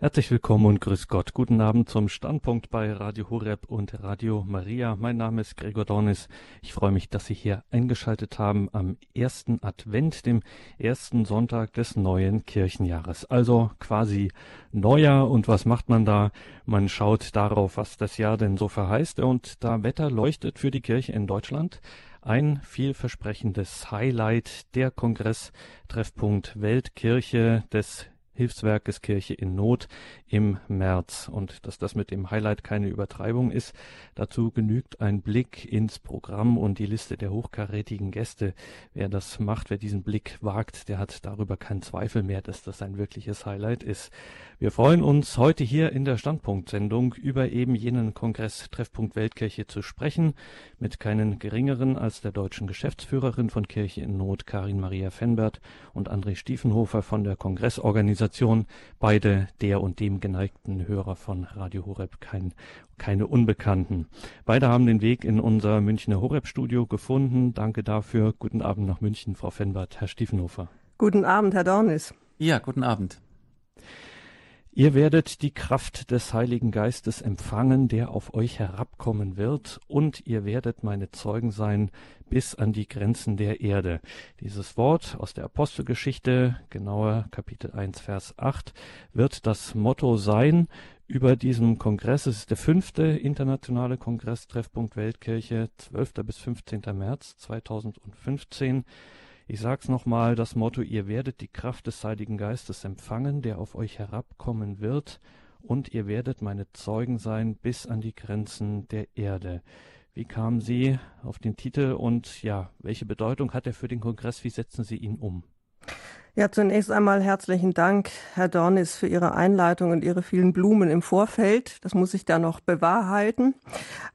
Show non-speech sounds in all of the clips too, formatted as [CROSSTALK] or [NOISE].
Herzlich willkommen und grüß Gott. Guten Abend zum Standpunkt bei Radio Horeb und Radio Maria. Mein Name ist Gregor Dornis. Ich freue mich, dass Sie hier eingeschaltet haben am ersten Advent, dem ersten Sonntag des neuen Kirchenjahres. Also quasi Neujahr. Und was macht man da? Man schaut darauf, was das Jahr denn so verheißt. Und da Wetter leuchtet für die Kirche in Deutschland, ein vielversprechendes Highlight, der Kongress-Treffpunkt Weltkirche des Hilfswerkes Kirche in Not im März. Und dass das mit dem Highlight keine Übertreibung ist, dazu genügt ein Blick ins Programm und die Liste der hochkarätigen Gäste. Wer das macht, wer diesen Blick wagt, der hat darüber keinen Zweifel mehr, dass das ein wirkliches Highlight ist. Wir freuen uns, heute hier in der Standpunktsendung über eben jenen Kongress Treffpunkt Weltkirche zu sprechen, mit keinen geringeren als der deutschen Geschäftsführerin von Kirche in Not, Karin Maria Fenbert und André Stiefenhofer von der Kongressorganisation beide der und dem geneigten Hörer von Radio Horeb kein, keine Unbekannten. Beide haben den Weg in unser Münchner Horeb-Studio gefunden. Danke dafür. Guten Abend nach München, Frau Fenbert, Herr Stiefenhofer. Guten Abend, Herr Dornis. Ja, guten Abend. Ihr werdet die Kraft des Heiligen Geistes empfangen, der auf euch herabkommen wird, und ihr werdet meine Zeugen sein bis an die Grenzen der Erde. Dieses Wort aus der Apostelgeschichte, genauer Kapitel 1, Vers 8, wird das Motto sein über diesem Kongress. Es ist der fünfte internationale Kongress Treffpunkt Weltkirche, 12. bis 15. März 2015. Ich sag's nochmal, das Motto, ihr werdet die Kraft des Heiligen Geistes empfangen, der auf euch herabkommen wird, und ihr werdet meine Zeugen sein bis an die Grenzen der Erde. Wie kamen Sie auf den Titel und ja, welche Bedeutung hat er für den Kongress? Wie setzen Sie ihn um? Ja, zunächst einmal herzlichen Dank, Herr Dornis, für Ihre Einleitung und Ihre vielen Blumen im Vorfeld. Das muss ich da noch bewahrheiten.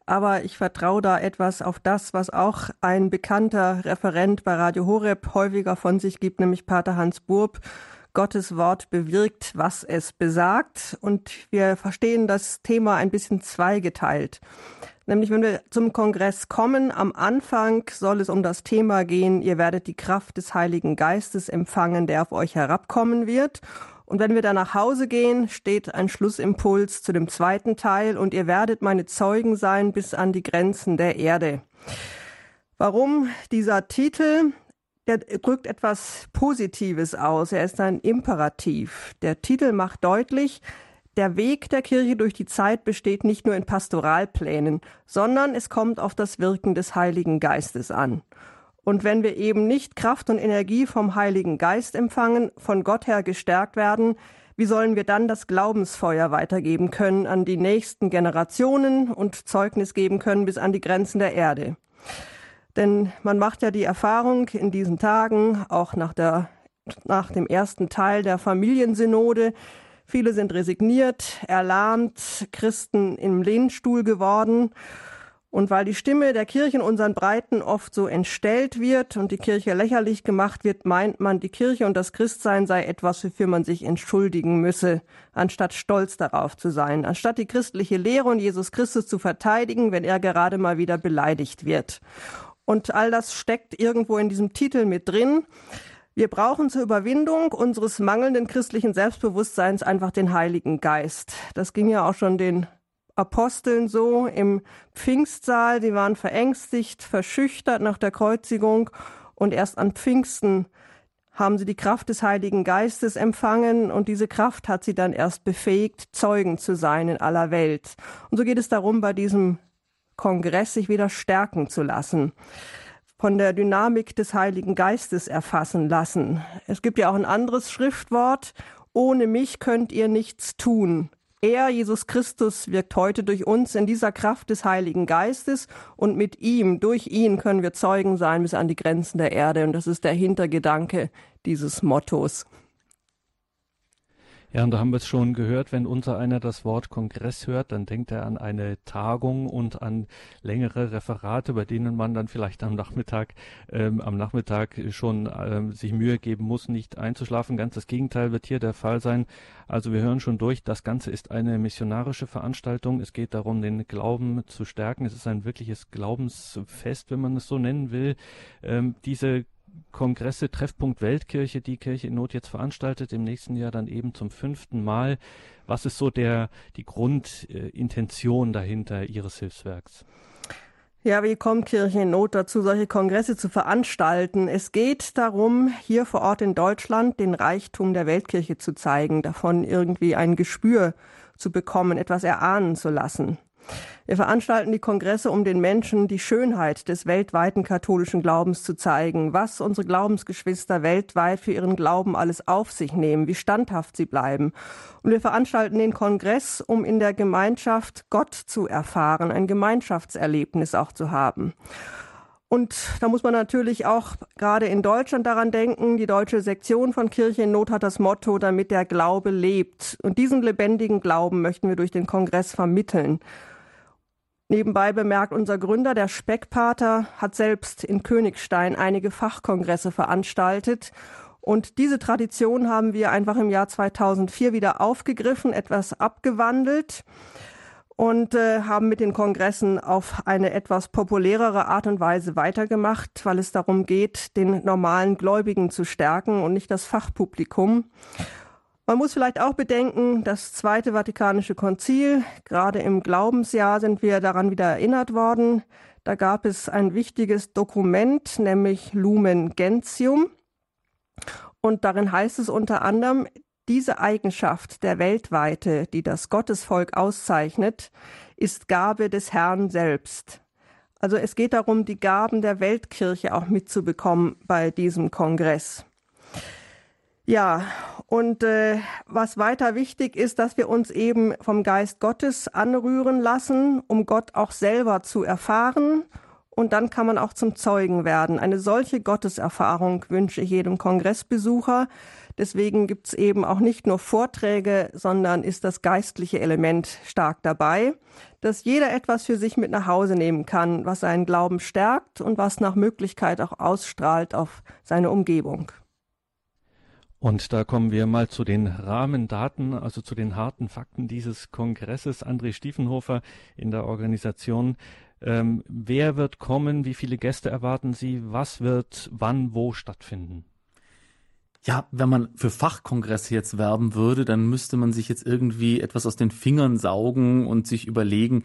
Aber ich vertraue da etwas auf das, was auch ein bekannter Referent bei Radio Horeb häufiger von sich gibt, nämlich Pater Hans Burb. Gottes Wort bewirkt, was es besagt. Und wir verstehen das Thema ein bisschen zweigeteilt. Nämlich, wenn wir zum Kongress kommen, am Anfang soll es um das Thema gehen, ihr werdet die Kraft des Heiligen Geistes empfangen, der auf euch herabkommen wird. Und wenn wir dann nach Hause gehen, steht ein Schlussimpuls zu dem zweiten Teil und ihr werdet meine Zeugen sein bis an die Grenzen der Erde. Warum dieser Titel? Der drückt etwas Positives aus. Er ist ein Imperativ. Der Titel macht deutlich, der Weg der Kirche durch die Zeit besteht nicht nur in Pastoralplänen, sondern es kommt auf das Wirken des Heiligen Geistes an. Und wenn wir eben nicht Kraft und Energie vom Heiligen Geist empfangen, von Gott her gestärkt werden, wie sollen wir dann das Glaubensfeuer weitergeben können an die nächsten Generationen und Zeugnis geben können bis an die Grenzen der Erde? Denn man macht ja die Erfahrung in diesen Tagen, auch nach der nach dem ersten Teil der Familiensynode, Viele sind resigniert, erlahmt, Christen im Lehnstuhl geworden. Und weil die Stimme der Kirche in unseren Breiten oft so entstellt wird und die Kirche lächerlich gemacht wird, meint man, die Kirche und das Christsein sei etwas, wofür man sich entschuldigen müsse, anstatt stolz darauf zu sein, anstatt die christliche Lehre und Jesus Christus zu verteidigen, wenn er gerade mal wieder beleidigt wird. Und all das steckt irgendwo in diesem Titel mit drin. Wir brauchen zur Überwindung unseres mangelnden christlichen Selbstbewusstseins einfach den Heiligen Geist. Das ging ja auch schon den Aposteln so im Pfingstsaal. Die waren verängstigt, verschüchtert nach der Kreuzigung und erst an Pfingsten haben sie die Kraft des Heiligen Geistes empfangen und diese Kraft hat sie dann erst befähigt, Zeugen zu sein in aller Welt. Und so geht es darum, bei diesem Kongress sich wieder stärken zu lassen von der Dynamik des Heiligen Geistes erfassen lassen. Es gibt ja auch ein anderes Schriftwort, ohne mich könnt ihr nichts tun. Er, Jesus Christus, wirkt heute durch uns in dieser Kraft des Heiligen Geistes und mit ihm, durch ihn können wir Zeugen sein bis an die Grenzen der Erde. Und das ist der Hintergedanke dieses Mottos. Ja, und da haben wir es schon gehört, wenn unser einer das Wort Kongress hört, dann denkt er an eine Tagung und an längere Referate, bei denen man dann vielleicht am Nachmittag, ähm, am Nachmittag schon ähm, sich Mühe geben muss, nicht einzuschlafen. Ganz das Gegenteil wird hier der Fall sein. Also wir hören schon durch, das Ganze ist eine missionarische Veranstaltung. Es geht darum, den Glauben zu stärken. Es ist ein wirkliches Glaubensfest, wenn man es so nennen will. Ähm, diese Kongresse, Treffpunkt Weltkirche, die Kirche in Not jetzt veranstaltet, im nächsten Jahr dann eben zum fünften Mal. Was ist so der, die Grundintention dahinter Ihres Hilfswerks? Ja, wie kommt Kirche in Not dazu, solche Kongresse zu veranstalten? Es geht darum, hier vor Ort in Deutschland den Reichtum der Weltkirche zu zeigen, davon irgendwie ein Gespür zu bekommen, etwas erahnen zu lassen. Wir veranstalten die Kongresse, um den Menschen die Schönheit des weltweiten katholischen Glaubens zu zeigen, was unsere Glaubensgeschwister weltweit für ihren Glauben alles auf sich nehmen, wie standhaft sie bleiben. Und wir veranstalten den Kongress, um in der Gemeinschaft Gott zu erfahren, ein Gemeinschaftserlebnis auch zu haben. Und da muss man natürlich auch gerade in Deutschland daran denken, die deutsche Sektion von Kirche in Not hat das Motto, damit der Glaube lebt. Und diesen lebendigen Glauben möchten wir durch den Kongress vermitteln. Nebenbei bemerkt, unser Gründer, der Speckpater, hat selbst in Königstein einige Fachkongresse veranstaltet. Und diese Tradition haben wir einfach im Jahr 2004 wieder aufgegriffen, etwas abgewandelt und äh, haben mit den Kongressen auf eine etwas populärere Art und Weise weitergemacht, weil es darum geht, den normalen Gläubigen zu stärken und nicht das Fachpublikum. Man muss vielleicht auch bedenken, das Zweite Vatikanische Konzil, gerade im Glaubensjahr sind wir daran wieder erinnert worden. Da gab es ein wichtiges Dokument, nämlich Lumen Gentium. Und darin heißt es unter anderem, diese Eigenschaft der Weltweite, die das Gottesvolk auszeichnet, ist Gabe des Herrn selbst. Also es geht darum, die Gaben der Weltkirche auch mitzubekommen bei diesem Kongress. Ja, und äh, was weiter wichtig ist, dass wir uns eben vom Geist Gottes anrühren lassen, um Gott auch selber zu erfahren. Und dann kann man auch zum Zeugen werden. Eine solche Gotteserfahrung wünsche ich jedem Kongressbesucher. Deswegen gibt's eben auch nicht nur Vorträge, sondern ist das geistliche Element stark dabei, dass jeder etwas für sich mit nach Hause nehmen kann, was seinen Glauben stärkt und was nach Möglichkeit auch ausstrahlt auf seine Umgebung. Und da kommen wir mal zu den Rahmendaten, also zu den harten Fakten dieses Kongresses. André Stiefenhofer in der Organisation. Ähm, wer wird kommen? Wie viele Gäste erwarten Sie? Was wird wann wo stattfinden? Ja, wenn man für Fachkongresse jetzt werben würde, dann müsste man sich jetzt irgendwie etwas aus den Fingern saugen und sich überlegen,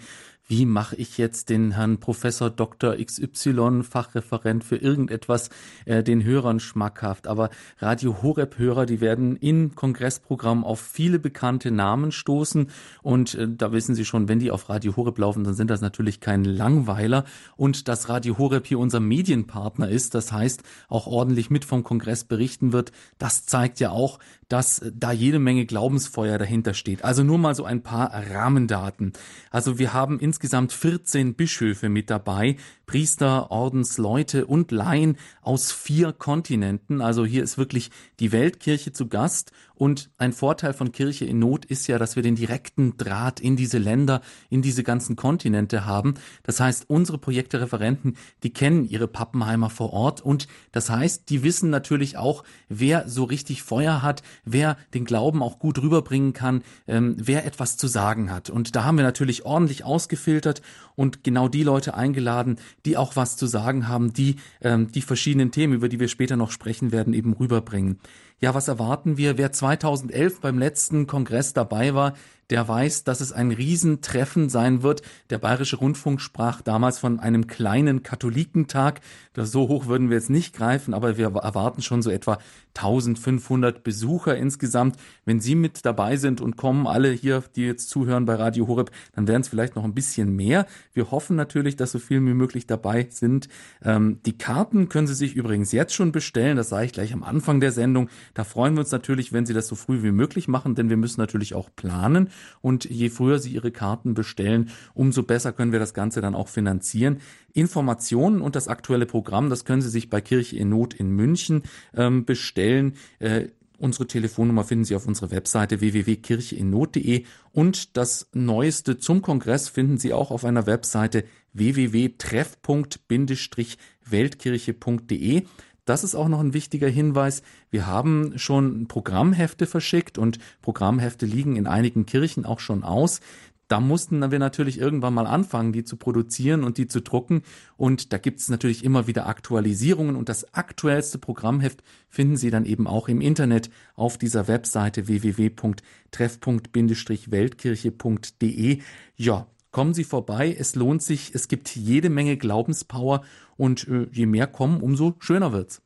wie mache ich jetzt den Herrn Professor Dr. XY, Fachreferent für irgendetwas, äh, den Hörern schmackhaft. Aber Radio Horeb-Hörer, die werden im Kongressprogramm auf viele bekannte Namen stoßen. Und äh, da wissen Sie schon, wenn die auf Radio Horeb laufen, dann sind das natürlich kein Langweiler. Und dass Radio Horeb hier unser Medienpartner ist, das heißt auch ordentlich mit vom Kongress berichten wird, das zeigt ja auch, dass da jede Menge Glaubensfeuer dahinter steht. Also nur mal so ein paar Rahmendaten. Also wir haben insgesamt 14 Bischöfe mit dabei, Priester, Ordensleute und Laien aus vier Kontinenten. Also hier ist wirklich die Weltkirche zu Gast. Und ein Vorteil von Kirche in Not ist ja, dass wir den direkten Draht in diese Länder, in diese ganzen Kontinente haben. Das heißt, unsere Projektereferenten, die kennen ihre Pappenheimer vor Ort und das heißt, die wissen natürlich auch, wer so richtig Feuer hat, wer den Glauben auch gut rüberbringen kann, ähm, wer etwas zu sagen hat. Und da haben wir natürlich ordentlich ausgefiltert und genau die Leute eingeladen, die auch was zu sagen haben, die ähm, die verschiedenen Themen, über die wir später noch sprechen werden, eben rüberbringen. Ja, was erwarten wir? Wer 2011 beim letzten Kongress dabei war, der weiß, dass es ein Riesentreffen sein wird. Der Bayerische Rundfunk sprach damals von einem kleinen Katholikentag. Das so hoch würden wir jetzt nicht greifen, aber wir erwarten schon so etwa 1500 Besucher insgesamt. Wenn Sie mit dabei sind und kommen, alle hier, die jetzt zuhören bei Radio Horeb, dann wären es vielleicht noch ein bisschen mehr. Wir hoffen natürlich, dass so viel wie möglich dabei sind. Ähm, die Karten können Sie sich übrigens jetzt schon bestellen. Das sage ich gleich am Anfang der Sendung. Da freuen wir uns natürlich, wenn Sie das so früh wie möglich machen, denn wir müssen natürlich auch planen. Und je früher Sie Ihre Karten bestellen, umso besser können wir das Ganze dann auch finanzieren. Informationen und das aktuelle Programm, das können Sie sich bei Kirche in Not in München ähm, bestellen. Äh, Unsere Telefonnummer finden Sie auf unserer Webseite www.kircheinnot.de und das Neueste zum Kongress finden Sie auch auf einer Webseite www.treff.weltkirche.de. Das ist auch noch ein wichtiger Hinweis. Wir haben schon Programmhefte verschickt und Programmhefte liegen in einigen Kirchen auch schon aus. da mussten wir natürlich irgendwann mal anfangen, die zu produzieren und die zu drucken. Und da gibt es natürlich immer wieder Aktualisierungen. Und das aktuellste Programmheft finden Sie dann eben auch im Internet auf dieser Webseite www.treff.weltkirche.de. Ja, kommen Sie vorbei. Es lohnt sich. Es gibt jede Menge Glaubenspower. Und äh, je mehr kommen, umso schöner wird's.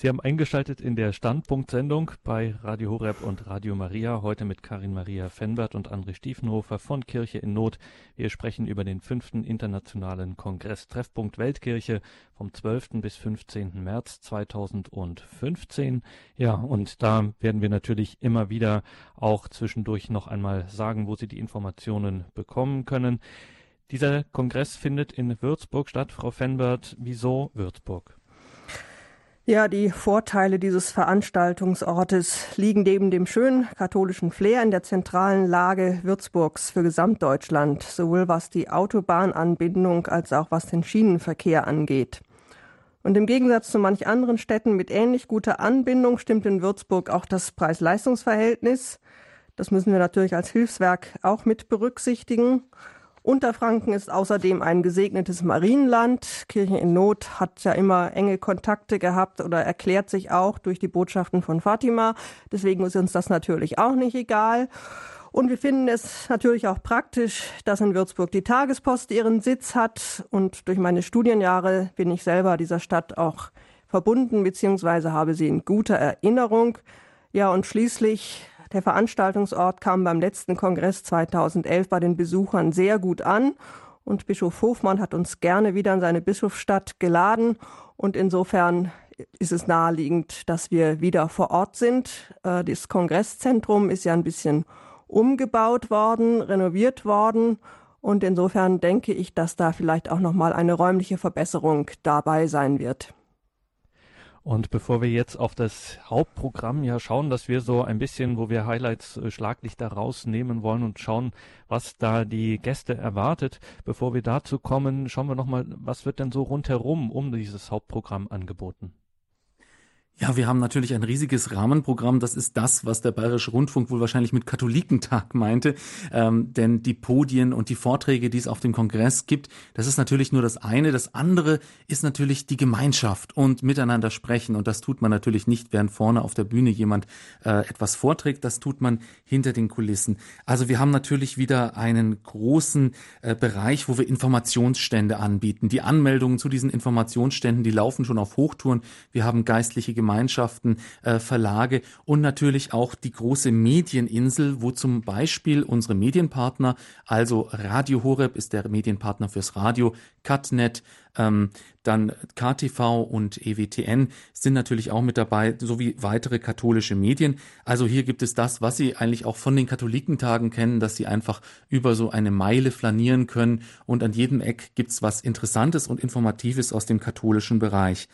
Sie haben eingeschaltet in der Standpunktsendung bei Radio Horeb und Radio Maria, heute mit Karin Maria Fenbert und André Stiefenhofer von Kirche in Not. Wir sprechen über den fünften internationalen Kongress Treffpunkt Weltkirche vom 12. bis 15. März 2015. Ja, und da werden wir natürlich immer wieder auch zwischendurch noch einmal sagen, wo Sie die Informationen bekommen können. Dieser Kongress findet in Würzburg statt. Frau Fenbert, wieso Würzburg? Ja, die Vorteile dieses Veranstaltungsortes liegen neben dem schönen katholischen Flair in der zentralen Lage Würzburgs für Gesamtdeutschland, sowohl was die Autobahnanbindung als auch was den Schienenverkehr angeht. Und im Gegensatz zu manch anderen Städten mit ähnlich guter Anbindung stimmt in Würzburg auch das Preis-Leistungs-Verhältnis. Das müssen wir natürlich als Hilfswerk auch mit berücksichtigen. Unterfranken ist außerdem ein gesegnetes Marienland. Kirche in Not hat ja immer enge Kontakte gehabt oder erklärt sich auch durch die Botschaften von Fatima. Deswegen ist uns das natürlich auch nicht egal. Und wir finden es natürlich auch praktisch, dass in Würzburg die Tagespost ihren Sitz hat. Und durch meine Studienjahre bin ich selber dieser Stadt auch verbunden, beziehungsweise habe sie in guter Erinnerung. Ja, und schließlich der Veranstaltungsort kam beim letzten Kongress 2011 bei den Besuchern sehr gut an und Bischof Hofmann hat uns gerne wieder in seine Bischofsstadt geladen und insofern ist es naheliegend, dass wir wieder vor Ort sind. Äh, das Kongresszentrum ist ja ein bisschen umgebaut worden, renoviert worden und insofern denke ich, dass da vielleicht auch noch mal eine räumliche Verbesserung dabei sein wird. Und bevor wir jetzt auf das Hauptprogramm ja schauen, dass wir so ein bisschen, wo wir Highlights äh, Schlaglichter rausnehmen wollen und schauen, was da die Gäste erwartet, bevor wir dazu kommen, schauen wir nochmal, was wird denn so rundherum um dieses Hauptprogramm angeboten? Ja, wir haben natürlich ein riesiges Rahmenprogramm. Das ist das, was der Bayerische Rundfunk wohl wahrscheinlich mit Katholikentag meinte. Ähm, denn die Podien und die Vorträge, die es auf dem Kongress gibt, das ist natürlich nur das eine. Das andere ist natürlich die Gemeinschaft und miteinander sprechen. Und das tut man natürlich nicht, während vorne auf der Bühne jemand äh, etwas vorträgt. Das tut man hinter den Kulissen. Also wir haben natürlich wieder einen großen äh, Bereich, wo wir Informationsstände anbieten. Die Anmeldungen zu diesen Informationsständen, die laufen schon auf Hochtouren. Wir haben geistliche Gemeinschaften Gemeinschaften, äh, Verlage und natürlich auch die große Medieninsel, wo zum Beispiel unsere Medienpartner, also Radio Horeb ist der Medienpartner fürs Radio, Cutnet, ähm, dann KTV und EWTN sind natürlich auch mit dabei, sowie weitere katholische Medien. Also hier gibt es das, was Sie eigentlich auch von den Katholikentagen kennen, dass Sie einfach über so eine Meile flanieren können und an jedem Eck gibt's was Interessantes und Informatives aus dem katholischen Bereich.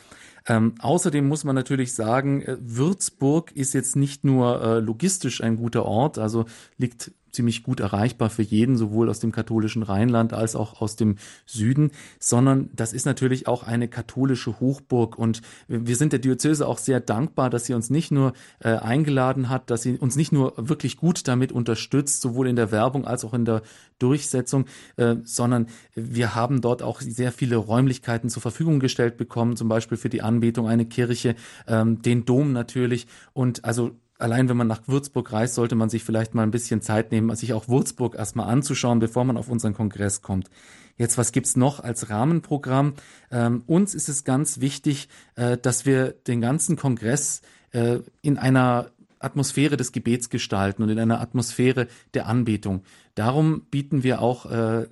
Ähm, außerdem muss man natürlich sagen, äh, Würzburg ist jetzt nicht nur äh, logistisch ein guter Ort, also liegt ziemlich gut erreichbar für jeden, sowohl aus dem katholischen Rheinland als auch aus dem Süden, sondern das ist natürlich auch eine katholische Hochburg. Und wir sind der Diözese auch sehr dankbar, dass sie uns nicht nur äh, eingeladen hat, dass sie uns nicht nur wirklich gut damit unterstützt, sowohl in der Werbung als auch in der Durchsetzung, äh, sondern wir haben dort auch sehr viele Räumlichkeiten zur Verfügung gestellt bekommen, zum Beispiel für die Anbetung eine Kirche, ähm, den Dom natürlich. Und also allein wenn man nach Würzburg reist, sollte man sich vielleicht mal ein bisschen Zeit nehmen, sich auch Würzburg erstmal anzuschauen, bevor man auf unseren Kongress kommt. Jetzt, was gibt's noch als Rahmenprogramm? Ähm, uns ist es ganz wichtig, äh, dass wir den ganzen Kongress äh, in einer Atmosphäre des Gebets gestalten und in einer Atmosphäre der Anbetung. Darum bieten wir auch äh,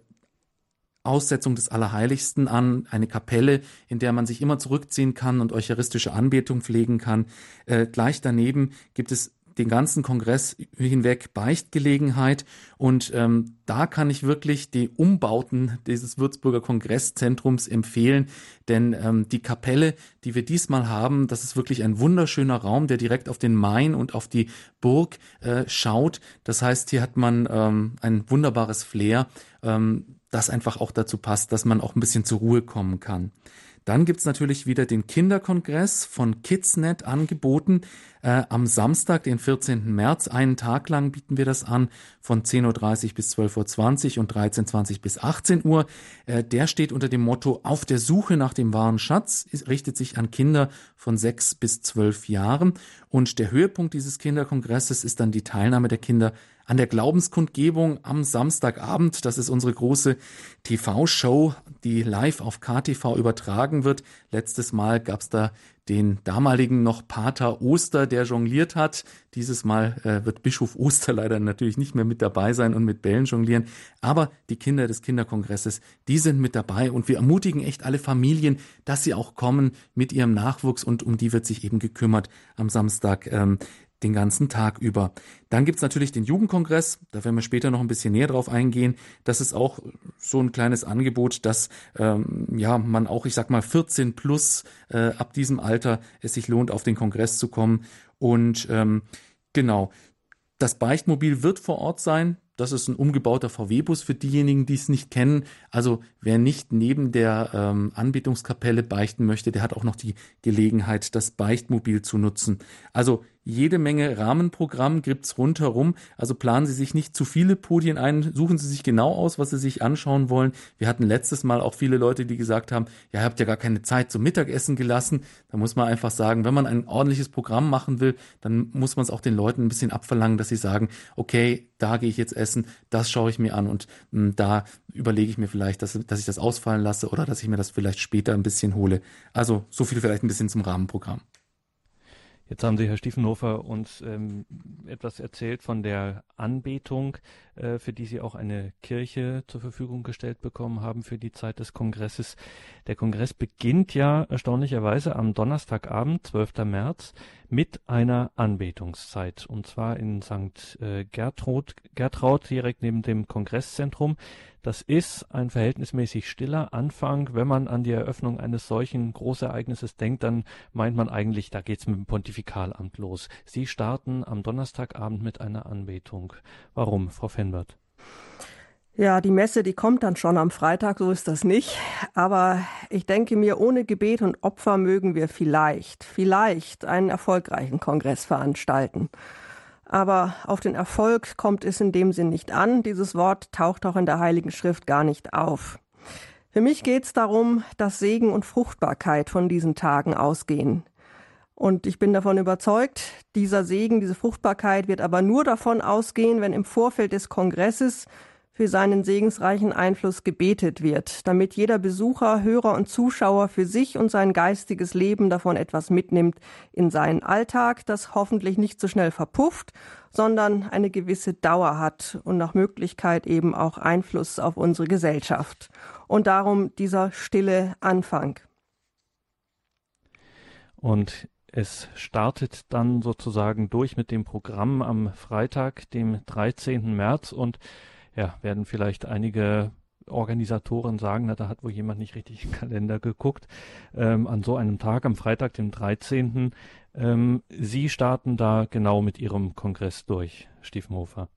Aussetzung des Allerheiligsten an, eine Kapelle, in der man sich immer zurückziehen kann und eucharistische Anbetung pflegen kann. Äh, gleich daneben gibt es den ganzen Kongress hinweg Beichtgelegenheit und ähm, da kann ich wirklich die Umbauten dieses Würzburger Kongresszentrums empfehlen, denn ähm, die Kapelle, die wir diesmal haben, das ist wirklich ein wunderschöner Raum, der direkt auf den Main und auf die Burg äh, schaut. Das heißt, hier hat man ähm, ein wunderbares Flair. Ähm, das einfach auch dazu passt, dass man auch ein bisschen zur Ruhe kommen kann. Dann gibt's natürlich wieder den Kinderkongress von Kidsnet angeboten. Äh, am Samstag, den 14. März, einen Tag lang bieten wir das an, von 10.30 Uhr bis 12.20 Uhr und 13.20 Uhr bis 18 Uhr. Äh, der steht unter dem Motto Auf der Suche nach dem wahren Schatz, es richtet sich an Kinder von sechs bis zwölf Jahren. Und der Höhepunkt dieses Kinderkongresses ist dann die Teilnahme der Kinder an der Glaubenskundgebung am Samstagabend. Das ist unsere große TV-Show, die live auf KTV übertragen wird. Letztes Mal gab's da den damaligen noch Pater Oster, der jongliert hat. Dieses Mal äh, wird Bischof Oster [LAUGHS] leider natürlich nicht mehr mit dabei sein und mit Bällen jonglieren. Aber die Kinder des Kinderkongresses, die sind mit dabei und wir ermutigen echt alle Familien, dass sie auch kommen mit ihrem Nachwuchs und um die wird sich eben gekümmert am Samstag. Ähm, den ganzen Tag über. Dann gibt's natürlich den Jugendkongress, da werden wir später noch ein bisschen näher drauf eingehen. Das ist auch so ein kleines Angebot, dass ähm, ja man auch, ich sag mal, 14 plus äh, ab diesem Alter es sich lohnt, auf den Kongress zu kommen. Und ähm, genau, das Beichtmobil wird vor Ort sein. Das ist ein umgebauter VW-Bus für diejenigen, die es nicht kennen. Also wer nicht neben der ähm, Anbetungskapelle beichten möchte, der hat auch noch die Gelegenheit, das Beichtmobil zu nutzen. Also jede Menge Rahmenprogramm gibt's rundherum. Also planen Sie sich nicht zu viele Podien ein, suchen Sie sich genau aus, was Sie sich anschauen wollen. Wir hatten letztes Mal auch viele Leute, die gesagt haben, ja, ihr habt ja gar keine Zeit zum Mittagessen gelassen. Da muss man einfach sagen, wenn man ein ordentliches Programm machen will, dann muss man es auch den Leuten ein bisschen abverlangen, dass sie sagen, okay, da gehe ich jetzt essen, das schaue ich mir an und mh, hm, da überlege ich mir vielleicht, dass, dass ich das ausfallen lasse oder dass ich mir das vielleicht später ein bisschen hole. Also so viel vielleicht ein bisschen zum Rahmenprogramm. Jetzt haben Sie, Herr Stiefenhofer, uns ähm, etwas erzählt von der Anbetung, äh, für die Sie auch eine Kirche zur Verfügung gestellt bekommen haben für die Zeit des Kongresses. Der Kongress beginnt ja erstaunlicherweise am Donnerstagabend, 12. März, mit einer Anbetungszeit. Und zwar in St. Äh, Gertraud, Gertraud, direkt neben dem Kongresszentrum. Das ist ein verhältnismäßig stiller Anfang. Wenn man an die Eröffnung eines solchen Großereignisses denkt, dann meint man eigentlich, da geht's mit dem Pontifikalamt los. Sie starten am Donnerstagabend mit einer Anbetung. Warum, Frau Fenbert? Ja, die Messe, die kommt dann schon am Freitag, so ist das nicht. Aber ich denke mir, ohne Gebet und Opfer mögen wir vielleicht, vielleicht einen erfolgreichen Kongress veranstalten. Aber auf den Erfolg kommt es in dem Sinn nicht an. Dieses Wort taucht auch in der Heiligen Schrift gar nicht auf. Für mich geht es darum, dass Segen und Fruchtbarkeit von diesen Tagen ausgehen. Und ich bin davon überzeugt, dieser Segen, diese Fruchtbarkeit wird aber nur davon ausgehen, wenn im Vorfeld des Kongresses für seinen segensreichen Einfluss gebetet wird, damit jeder Besucher, Hörer und Zuschauer für sich und sein geistiges Leben davon etwas mitnimmt in seinen Alltag, das hoffentlich nicht so schnell verpufft, sondern eine gewisse Dauer hat und nach Möglichkeit eben auch Einfluss auf unsere Gesellschaft. Und darum dieser stille Anfang. Und es startet dann sozusagen durch mit dem Programm am Freitag, dem 13. März und ja, werden vielleicht einige Organisatoren sagen, na, da hat wohl jemand nicht richtig im Kalender geguckt. Ähm, an so einem Tag, am Freitag, dem 13. Ähm, Sie starten da genau mit Ihrem Kongress durch, Stiefenhofer.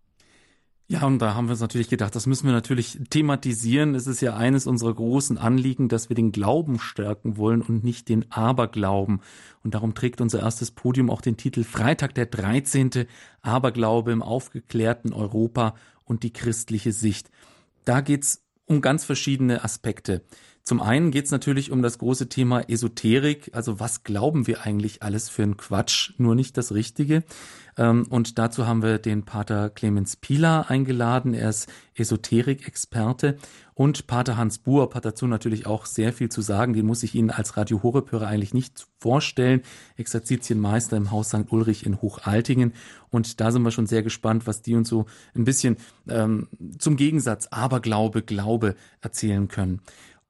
Ja, und da haben wir uns natürlich gedacht, das müssen wir natürlich thematisieren. Es ist ja eines unserer großen Anliegen, dass wir den Glauben stärken wollen und nicht den Aberglauben. Und darum trägt unser erstes Podium auch den Titel Freitag der 13. Aberglaube im aufgeklärten Europa und die christliche Sicht. Da geht's um ganz verschiedene Aspekte. Zum einen geht's natürlich um das große Thema Esoterik, also was glauben wir eigentlich alles für einen Quatsch, nur nicht das Richtige. Ähm, und dazu haben wir den Pater Clemens Pilar eingeladen. Er ist Esoterik-Experte. Und Pater Hans Buob hat dazu natürlich auch sehr viel zu sagen. Den muss ich Ihnen als Radio Horeb-Hörer eigentlich nicht vorstellen. Exerzitienmeister im Haus St. Ulrich in Hochaltingen. Und da sind wir schon sehr gespannt, was die uns so ein bisschen ähm, zum Gegensatz Aberglaube, Glaube erzählen können.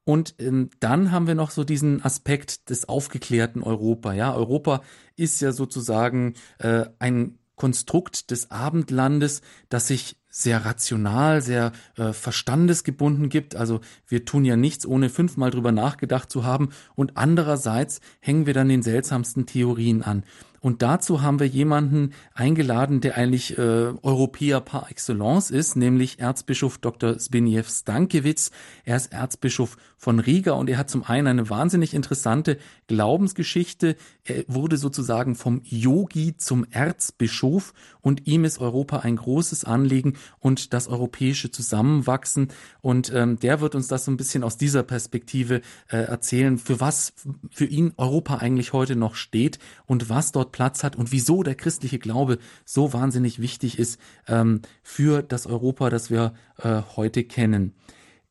Und ähm, dann haben wir noch so diesen Aspekt des aufgeklärten Europa. Ja, Europa ist ja sozusagen äh, ein Konstrukt des Abendlandes, das sich sehr rational, sehr äh, verstandesgebunden gibt. Also wir tun ja nichts, ohne fünfmal drüber nachgedacht zu haben. Und andererseits hängen wir dann den seltsamsten Theorien an. Und dazu haben wir jemanden eingeladen, der eigentlich äh, Europäer par excellence ist, nämlich Erzbischof Dr. Zbigniew Stankiewicz. Er ist Erzbischof von Riga und er hat zum einen eine wahnsinnig interessante Glaubensgeschichte. Er wurde sozusagen vom Yogi zum Erzbischof und ihm ist Europa ein großes Anliegen und das europäische Zusammenwachsen. Und ähm, der wird uns das so ein bisschen aus dieser Perspektive äh, erzählen, für was für ihn Europa eigentlich heute noch steht und was dort Platz hat und wieso der christliche Glaube so wahnsinnig wichtig ist ähm, für das Europa, das wir äh, heute kennen.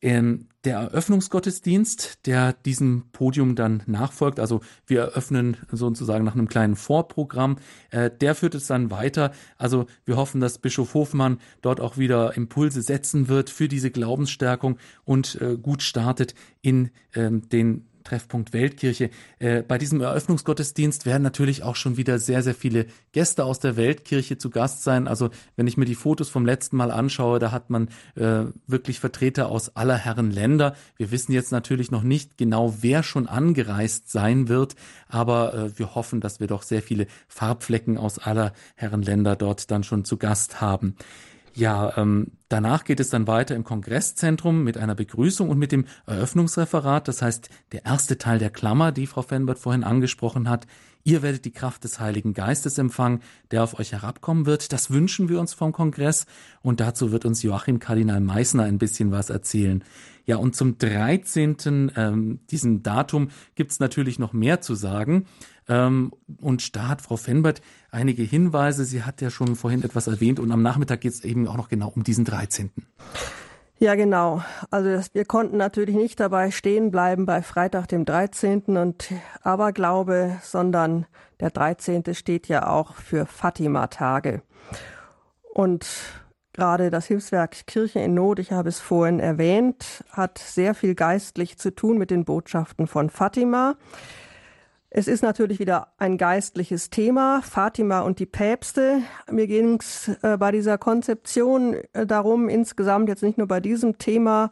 Ähm, der Eröffnungsgottesdienst, der diesem Podium dann nachfolgt, also wir eröffnen sozusagen nach einem kleinen Vorprogramm, äh, der führt es dann weiter. Also wir hoffen, dass Bischof Hofmann dort auch wieder Impulse setzen wird für diese Glaubensstärkung und äh, gut startet in ähm, den Treffpunkt Weltkirche. Äh, bei diesem Eröffnungsgottesdienst werden natürlich auch schon wieder sehr, sehr viele Gäste aus der Weltkirche zu Gast sein. Also wenn ich mir die Fotos vom letzten Mal anschaue, da hat man äh, wirklich Vertreter aus aller Herren Länder. Wir wissen jetzt natürlich noch nicht genau, wer schon angereist sein wird, aber äh, wir hoffen, dass wir doch sehr viele Farbflecken aus aller Herren Länder dort dann schon zu Gast haben. Ja, ähm, danach geht es dann weiter im Kongresszentrum mit einer Begrüßung und mit dem Eröffnungsreferat. Das heißt, der erste Teil der Klammer, die Frau Fenbert vorhin angesprochen hat. Ihr werdet die Kraft des Heiligen Geistes empfangen, der auf euch herabkommen wird. Das wünschen wir uns vom Kongress. Und dazu wird uns Joachim Kardinal Meissner ein bisschen was erzählen. Ja, und zum 13. Ähm, diesem Datum gibt's natürlich noch mehr zu sagen. Ähm, und hat Frau Fenbert einige Hinweise. Sie hat ja schon vorhin etwas erwähnt und am Nachmittag geht es eben auch noch genau um diesen 13. Ja, genau. Also wir konnten natürlich nicht dabei stehen bleiben bei Freitag, dem 13. und Aberglaube, sondern der 13. steht ja auch für Fatima-Tage. Und gerade das Hilfswerk Kirche in Not, ich habe es vorhin erwähnt, hat sehr viel geistlich zu tun mit den Botschaften von Fatima. Es ist natürlich wieder ein geistliches Thema, Fatima und die Päpste. Mir ging es äh, bei dieser Konzeption äh, darum, insgesamt jetzt nicht nur bei diesem Thema,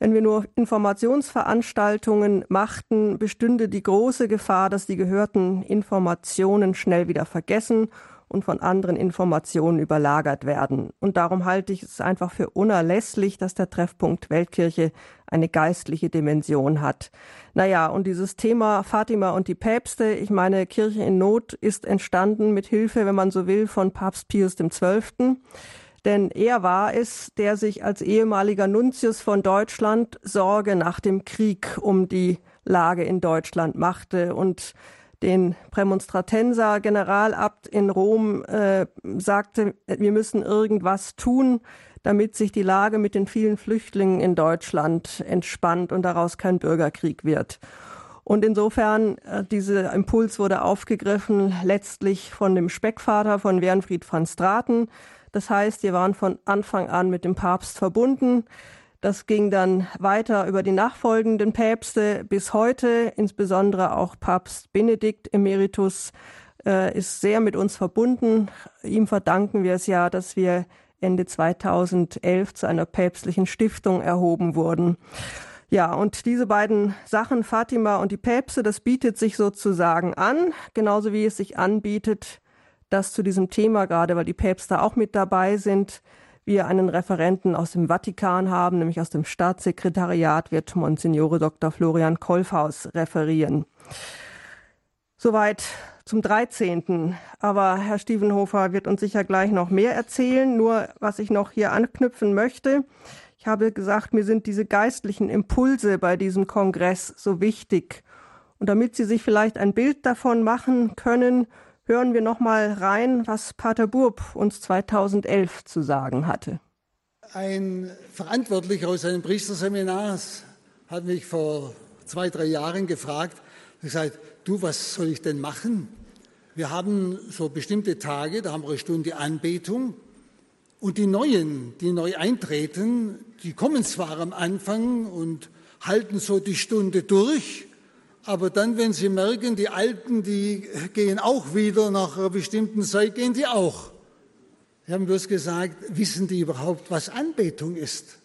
wenn wir nur Informationsveranstaltungen machten, bestünde die große Gefahr, dass die gehörten Informationen schnell wieder vergessen und von anderen Informationen überlagert werden. Und darum halte ich es einfach für unerlässlich, dass der Treffpunkt Weltkirche eine geistliche Dimension hat. Naja, und dieses Thema Fatima und die Päpste, ich meine, Kirche in Not ist entstanden mit Hilfe, wenn man so will, von Papst Pius XII. Denn er war es, der sich als ehemaliger Nuntius von Deutschland Sorge nach dem Krieg um die Lage in Deutschland machte und den Prämonstratenser Generalabt in Rom äh, sagte, wir müssen irgendwas tun, damit sich die Lage mit den vielen Flüchtlingen in Deutschland entspannt und daraus kein Bürgerkrieg wird. Und insofern, äh, dieser Impuls wurde aufgegriffen letztlich von dem Speckvater von Wernfried van Straten. Das heißt, wir waren von Anfang an mit dem Papst verbunden. Das ging dann weiter über die nachfolgenden Päpste bis heute, insbesondere auch Papst Benedikt Emeritus äh, ist sehr mit uns verbunden. Ihm verdanken wir es ja, dass wir Ende 2011 zu einer päpstlichen Stiftung erhoben wurden. Ja, und diese beiden Sachen, Fatima und die Päpste, das bietet sich sozusagen an, genauso wie es sich anbietet, dass zu diesem Thema, gerade weil die Päpste auch mit dabei sind, wir einen Referenten aus dem Vatikan haben, nämlich aus dem Staatssekretariat wird Monsignore Dr. Florian Kolfhaus referieren. Soweit zum 13. Aber Herr Stievenhofer wird uns sicher gleich noch mehr erzählen. Nur was ich noch hier anknüpfen möchte. Ich habe gesagt, mir sind diese geistlichen Impulse bei diesem Kongress so wichtig. Und damit Sie sich vielleicht ein Bild davon machen können, hören wir noch mal rein, was Pater Burb uns 2011 zu sagen hatte. Ein Verantwortlicher aus einem Priesterseminar hat mich vor zwei, drei Jahren gefragt, gesagt, du, was soll ich denn machen? Wir haben so bestimmte Tage, da haben wir eine Stunde Anbetung und die Neuen, die neu eintreten, die kommen zwar am Anfang und halten so die Stunde durch, aber dann, wenn sie merken, die Alten, die gehen auch wieder nach einer bestimmten Zeit, gehen die auch. Wir haben bloß gesagt, wissen die überhaupt, was Anbetung ist?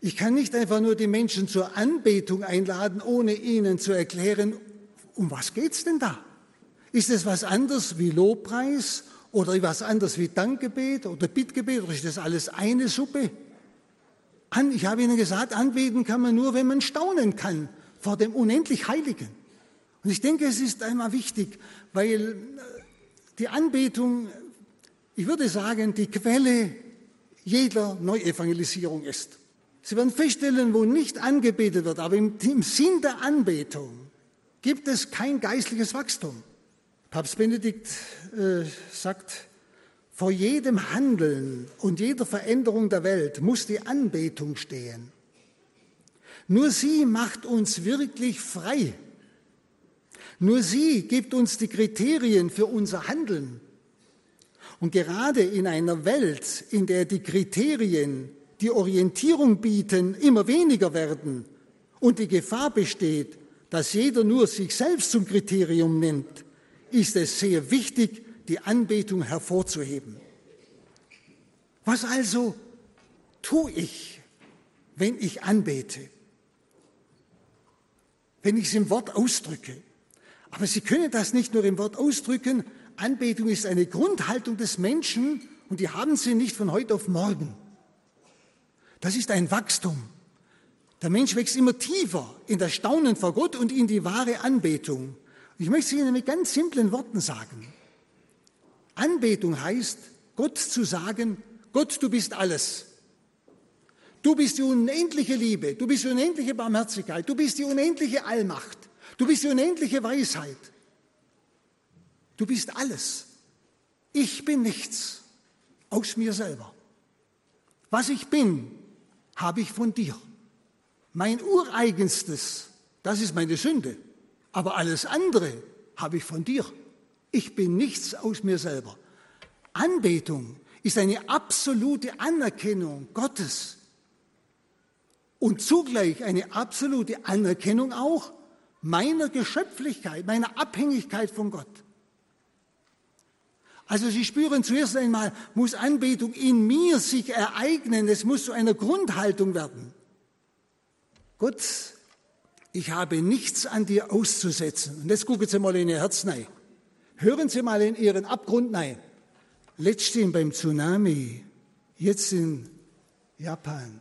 Ich kann nicht einfach nur die Menschen zur Anbetung einladen, ohne ihnen zu erklären, um was geht's denn da? Ist es was anderes wie Lobpreis oder was anderes wie Dankgebet oder Bittgebet oder ist das alles eine Suppe? An, ich habe Ihnen gesagt, anbeten kann man nur, wenn man staunen kann vor dem unendlich Heiligen. Und ich denke, es ist einmal wichtig, weil äh, die Anbetung, ich würde sagen, die Quelle jeder Neuevangelisierung ist. Sie werden feststellen, wo nicht angebetet wird, aber im, im Sinn der Anbetung gibt es kein geistliches Wachstum. Papst Benedikt äh, sagt, vor jedem Handeln und jeder Veränderung der Welt muss die Anbetung stehen. Nur sie macht uns wirklich frei. Nur sie gibt uns die Kriterien für unser Handeln. Und gerade in einer Welt, in der die Kriterien, die Orientierung bieten, immer weniger werden und die Gefahr besteht, dass jeder nur sich selbst zum Kriterium nimmt, ist es sehr wichtig, die Anbetung hervorzuheben. Was also tue ich, wenn ich anbete? Wenn ich es im Wort ausdrücke. Aber Sie können das nicht nur im Wort ausdrücken. Anbetung ist eine Grundhaltung des Menschen und die haben Sie nicht von heute auf morgen. Das ist ein Wachstum. Der Mensch wächst immer tiefer in das Staunen vor Gott und in die wahre Anbetung. Ich möchte es Ihnen mit ganz simplen Worten sagen. Anbetung heißt, Gott zu sagen, Gott, du bist alles. Du bist die unendliche Liebe, du bist die unendliche Barmherzigkeit, du bist die unendliche Allmacht, du bist die unendliche Weisheit. Du bist alles. Ich bin nichts aus mir selber. Was ich bin, habe ich von dir. Mein ureigenstes, das ist meine Sünde, aber alles andere habe ich von dir. Ich bin nichts aus mir selber. Anbetung ist eine absolute Anerkennung Gottes und zugleich eine absolute Anerkennung auch meiner Geschöpflichkeit, meiner Abhängigkeit von Gott. Also Sie spüren zuerst einmal, muss Anbetung in mir sich ereignen, es muss zu einer Grundhaltung werden. Gott, ich habe nichts an dir auszusetzen. Und jetzt gucken Sie mal in Ihr Herz rein. Hören Sie mal in Ihren Abgrund rein. Letztens beim Tsunami, jetzt in Japan.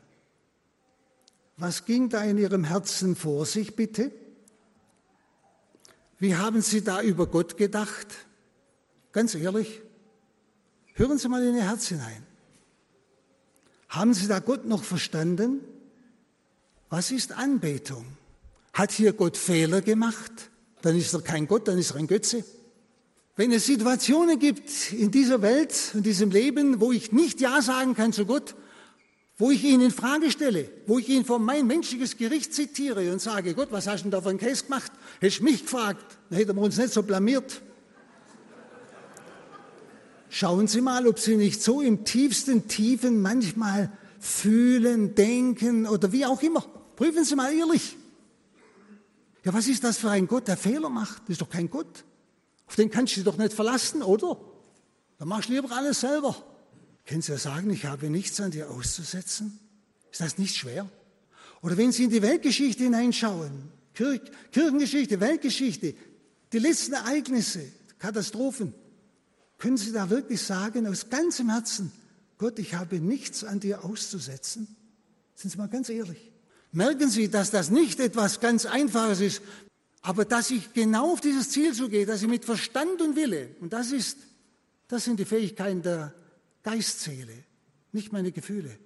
Was ging da in Ihrem Herzen vor sich, bitte? Wie haben Sie da über Gott gedacht? Ganz ehrlich, hören Sie mal in Ihr Herz hinein. Haben Sie da Gott noch verstanden? Was ist Anbetung? Hat hier Gott Fehler gemacht? Dann ist er kein Gott, dann ist er ein Götze. Wenn es Situationen gibt in dieser Welt, in diesem Leben, wo ich nicht Ja sagen kann zu Gott, wo ich ihn in Frage stelle, wo ich ihn vor mein menschliches Gericht zitiere und sage, Gott, was hast du denn da für einen Case gemacht? Hättest mich gefragt, dann hätten wir uns nicht so blamiert. Schauen Sie mal, ob Sie nicht so im tiefsten Tiefen manchmal fühlen, denken oder wie auch immer. Prüfen Sie mal ehrlich. Ja, was ist das für ein Gott, der Fehler macht? Das ist doch kein Gott. Auf den kannst du dich doch nicht verlassen, oder? Dann machst du lieber alles selber. Können Sie ja sagen, ich habe nichts an dir auszusetzen? Ist das nicht schwer? Oder wenn Sie in die Weltgeschichte hineinschauen, Kirch, Kirchengeschichte, Weltgeschichte, die letzten Ereignisse, Katastrophen, können Sie da wirklich sagen, aus ganzem Herzen, Gott, ich habe nichts an dir auszusetzen? Sind Sie mal ganz ehrlich. Merken Sie, dass das nicht etwas ganz Einfaches ist, aber dass ich genau auf dieses Ziel zugehe, dass ich mit Verstand und Wille, und das ist, das sind die Fähigkeiten der Geistseele, nicht meine Gefühle,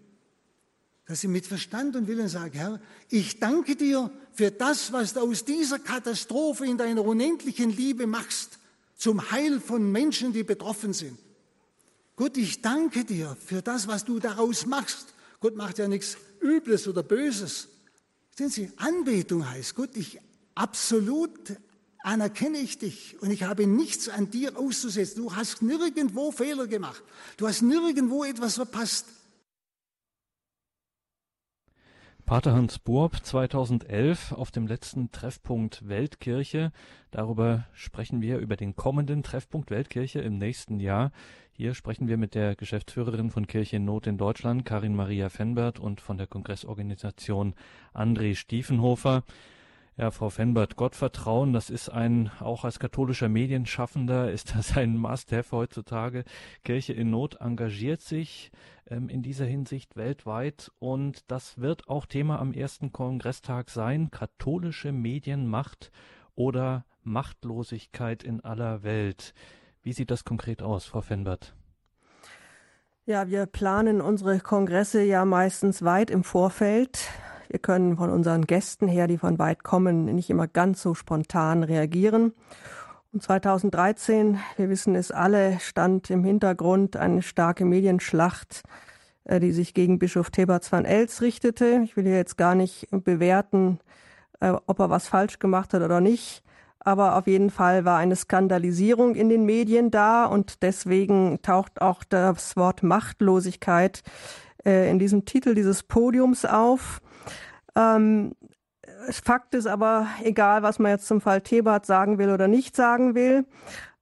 dass ich mit Verstand und Willen sage, Herr, ich danke dir für das, was du aus dieser Katastrophe in deiner unendlichen Liebe machst, zum Heil von Menschen, die betroffen sind. Gott, ich danke dir für das, was du daraus machst. Gott macht ja nichts Übles oder Böses. Sehen Sie, Anbetung heißt, Gott, ich absolut anerkenne ich dich und ich habe nichts an dir auszusetzen. Du hast nirgendwo Fehler gemacht. Du hast nirgendwo etwas verpasst. Pater Hans Burb 2011 auf dem letzten Treffpunkt Weltkirche. Darüber sprechen wir über den kommenden Treffpunkt Weltkirche im nächsten Jahr. Hier sprechen wir mit der Geschäftsführerin von Kirche in Not in Deutschland, Karin Maria Fenbert, und von der Kongressorganisation André Stiefenhofer. Ja, Frau Fenbert, Gottvertrauen, das ist ein, auch als katholischer Medienschaffender [LAUGHS] ist das ein Must-have heutzutage. Kirche in Not engagiert sich ähm, in dieser Hinsicht weltweit und das wird auch Thema am ersten Kongresstag sein. Katholische Medienmacht oder Machtlosigkeit in aller Welt. Wie sieht das konkret aus, Frau Fenbert? Ja, wir planen unsere Kongresse ja meistens weit im Vorfeld. Wir können von unseren Gästen her, die von weit kommen, nicht immer ganz so spontan reagieren. Und 2013, wir wissen es alle, stand im Hintergrund eine starke Medienschlacht, äh, die sich gegen Bischof Thebats van Els richtete. Ich will hier jetzt gar nicht bewerten, äh, ob er was falsch gemacht hat oder nicht. Aber auf jeden Fall war eine Skandalisierung in den Medien da und deswegen taucht auch das Wort Machtlosigkeit äh, in diesem Titel dieses Podiums auf. Ähm, Fakt ist aber, egal was man jetzt zum Fall Thebart sagen will oder nicht sagen will,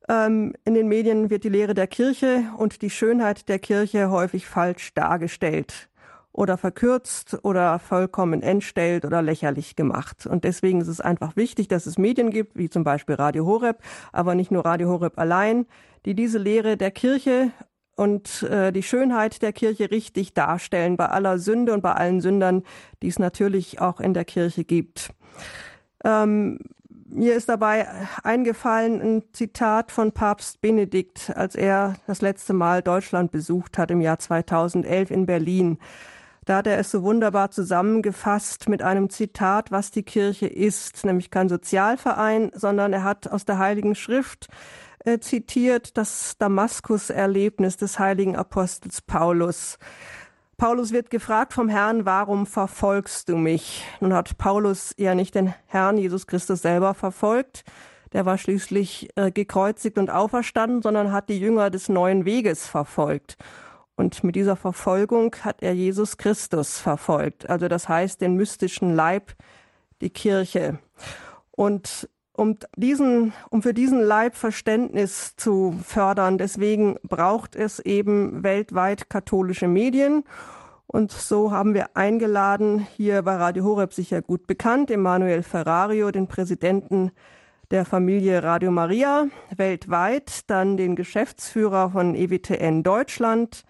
ähm, in den Medien wird die Lehre der Kirche und die Schönheit der Kirche häufig falsch dargestellt oder verkürzt oder vollkommen entstellt oder lächerlich gemacht. Und deswegen ist es einfach wichtig, dass es Medien gibt, wie zum Beispiel Radio Horeb, aber nicht nur Radio Horeb allein, die diese Lehre der Kirche und äh, die Schönheit der Kirche richtig darstellen, bei aller Sünde und bei allen Sündern, die es natürlich auch in der Kirche gibt. Ähm, mir ist dabei eingefallen ein Zitat von Papst Benedikt, als er das letzte Mal Deutschland besucht hat im Jahr 2011 in Berlin. Da hat er es so wunderbar zusammengefasst mit einem Zitat, was die Kirche ist, nämlich kein Sozialverein, sondern er hat aus der Heiligen Schrift äh, zitiert das Damaskus-Erlebnis des heiligen Apostels Paulus. Paulus wird gefragt vom Herrn, warum verfolgst du mich? Nun hat Paulus ja nicht den Herrn Jesus Christus selber verfolgt, der war schließlich äh, gekreuzigt und auferstanden, sondern hat die Jünger des neuen Weges verfolgt. Und mit dieser Verfolgung hat er Jesus Christus verfolgt, also das heißt den mystischen Leib, die Kirche. Und um diesen, um für diesen Leib Verständnis zu fördern. Deswegen braucht es eben weltweit katholische Medien. Und so haben wir eingeladen, hier bei Radio Horeb sicher gut bekannt, Emanuel Ferrario, den Präsidenten der Familie Radio Maria weltweit, dann den Geschäftsführer von EWTN Deutschland,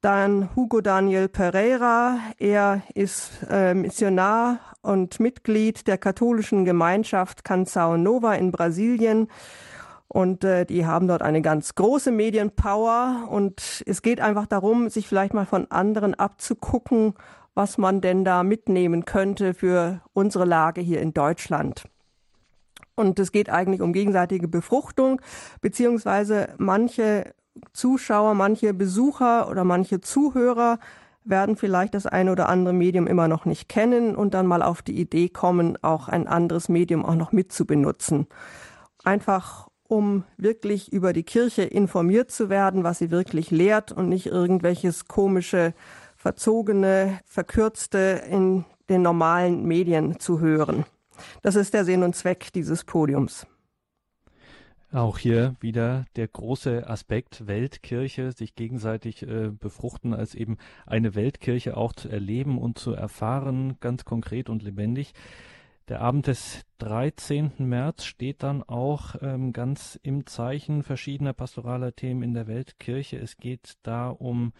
dann Hugo Daniel Pereira, er ist äh, Missionar und Mitglied der katholischen Gemeinschaft Canção Nova in Brasilien. Und äh, die haben dort eine ganz große Medienpower. Und es geht einfach darum, sich vielleicht mal von anderen abzugucken, was man denn da mitnehmen könnte für unsere Lage hier in Deutschland. Und es geht eigentlich um gegenseitige Befruchtung, beziehungsweise manche Zuschauer, manche Besucher oder manche Zuhörer werden vielleicht das eine oder andere Medium immer noch nicht kennen und dann mal auf die Idee kommen, auch ein anderes Medium auch noch mitzubenutzen. Einfach um wirklich über die Kirche informiert zu werden, was sie wirklich lehrt und nicht irgendwelches komische, verzogene, verkürzte in den normalen Medien zu hören. Das ist der Sinn und Zweck dieses Podiums. Auch hier wieder der große Aspekt Weltkirche, sich gegenseitig äh, befruchten, als eben eine Weltkirche auch zu erleben und zu erfahren, ganz konkret und lebendig. Der Abend des 13. März steht dann auch ähm, ganz im Zeichen verschiedener pastoraler Themen in der Weltkirche. Es geht da um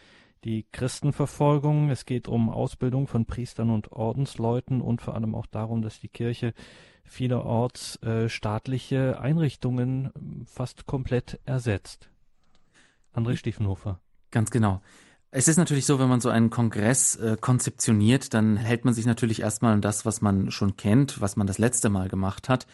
die Christenverfolgung, es geht um Ausbildung von Priestern und Ordensleuten und vor allem auch darum, dass die Kirche vielerorts äh, staatliche Einrichtungen ähm, fast komplett ersetzt. André Stiefenhofer. Ganz genau. Es ist natürlich so, wenn man so einen Kongress äh, konzeptioniert, dann hält man sich natürlich erstmal an das, was man schon kennt, was man das letzte Mal gemacht hat.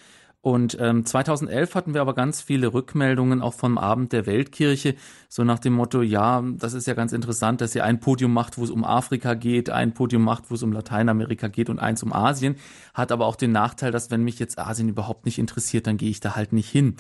Und ähm, 2011 hatten wir aber ganz viele Rückmeldungen auch vom Abend der Weltkirche, so nach dem Motto, ja, das ist ja ganz interessant, dass ihr ein Podium macht, wo es um Afrika geht, ein Podium macht, wo es um Lateinamerika geht und eins um Asien, hat aber auch den Nachteil, dass wenn mich jetzt Asien überhaupt nicht interessiert, dann gehe ich da halt nicht hin.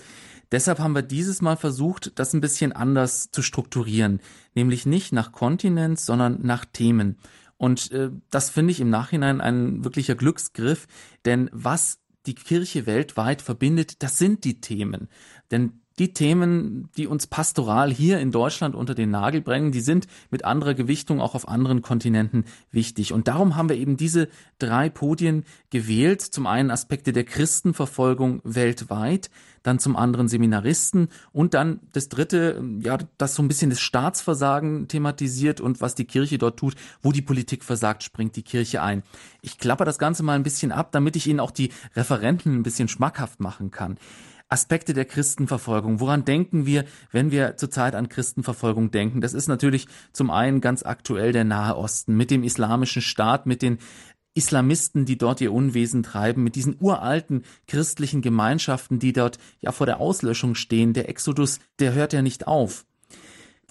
Deshalb haben wir dieses Mal versucht, das ein bisschen anders zu strukturieren, nämlich nicht nach Kontinent, sondern nach Themen. Und äh, das finde ich im Nachhinein ein wirklicher Glücksgriff, denn was die Kirche weltweit verbindet, das sind die Themen. Denn die Themen, die uns pastoral hier in Deutschland unter den Nagel bringen, die sind mit anderer Gewichtung auch auf anderen Kontinenten wichtig. Und darum haben wir eben diese drei Podien gewählt. Zum einen Aspekte der Christenverfolgung weltweit, dann zum anderen Seminaristen und dann das dritte, ja, das so ein bisschen das Staatsversagen thematisiert und was die Kirche dort tut, wo die Politik versagt, springt die Kirche ein. Ich klapper das Ganze mal ein bisschen ab, damit ich Ihnen auch die Referenten ein bisschen schmackhaft machen kann. Aspekte der Christenverfolgung. Woran denken wir, wenn wir zurzeit an Christenverfolgung denken? Das ist natürlich zum einen ganz aktuell der Nahe Osten mit dem islamischen Staat, mit den Islamisten, die dort ihr Unwesen treiben, mit diesen uralten christlichen Gemeinschaften, die dort ja vor der Auslöschung stehen. Der Exodus, der hört ja nicht auf.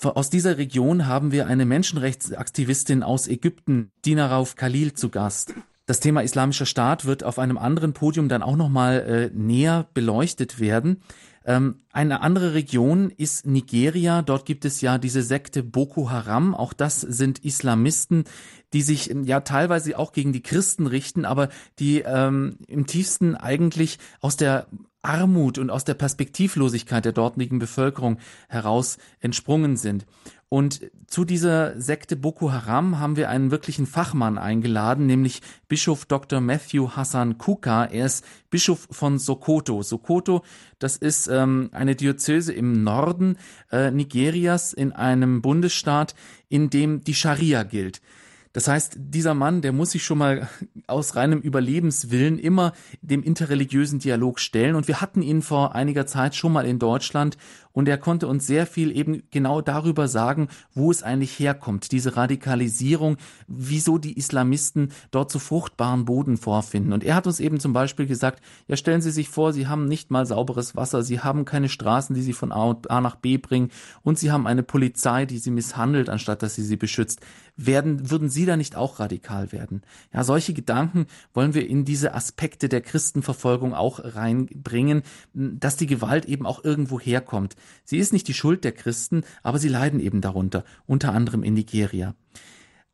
Aus dieser Region haben wir eine Menschenrechtsaktivistin aus Ägypten, Dinarauf Khalil, zu Gast. Das Thema Islamischer Staat wird auf einem anderen Podium dann auch nochmal äh, näher beleuchtet werden. Ähm, eine andere Region ist Nigeria. Dort gibt es ja diese Sekte Boko Haram. Auch das sind Islamisten, die sich ähm, ja teilweise auch gegen die Christen richten, aber die ähm, im tiefsten eigentlich aus der Armut und aus der Perspektivlosigkeit der dortigen Bevölkerung heraus entsprungen sind. Und zu dieser Sekte Boko Haram haben wir einen wirklichen Fachmann eingeladen, nämlich Bischof Dr. Matthew Hassan Kuka. Er ist Bischof von Sokoto. Sokoto, das ist ähm, eine Diözese im Norden äh, Nigerias in einem Bundesstaat, in dem die Scharia gilt. Das heißt, dieser Mann, der muss sich schon mal aus reinem Überlebenswillen immer dem interreligiösen Dialog stellen. Und wir hatten ihn vor einiger Zeit schon mal in Deutschland und er konnte uns sehr viel eben genau darüber sagen, wo es eigentlich herkommt, diese Radikalisierung, wieso die Islamisten dort so fruchtbaren Boden vorfinden. Und er hat uns eben zum Beispiel gesagt, ja stellen Sie sich vor, Sie haben nicht mal sauberes Wasser, Sie haben keine Straßen, die Sie von A nach B bringen und Sie haben eine Polizei, die Sie misshandelt, anstatt dass sie sie beschützt werden, würden Sie da nicht auch radikal werden? Ja, solche Gedanken wollen wir in diese Aspekte der Christenverfolgung auch reinbringen, dass die Gewalt eben auch irgendwo herkommt. Sie ist nicht die Schuld der Christen, aber sie leiden eben darunter, unter anderem in Nigeria.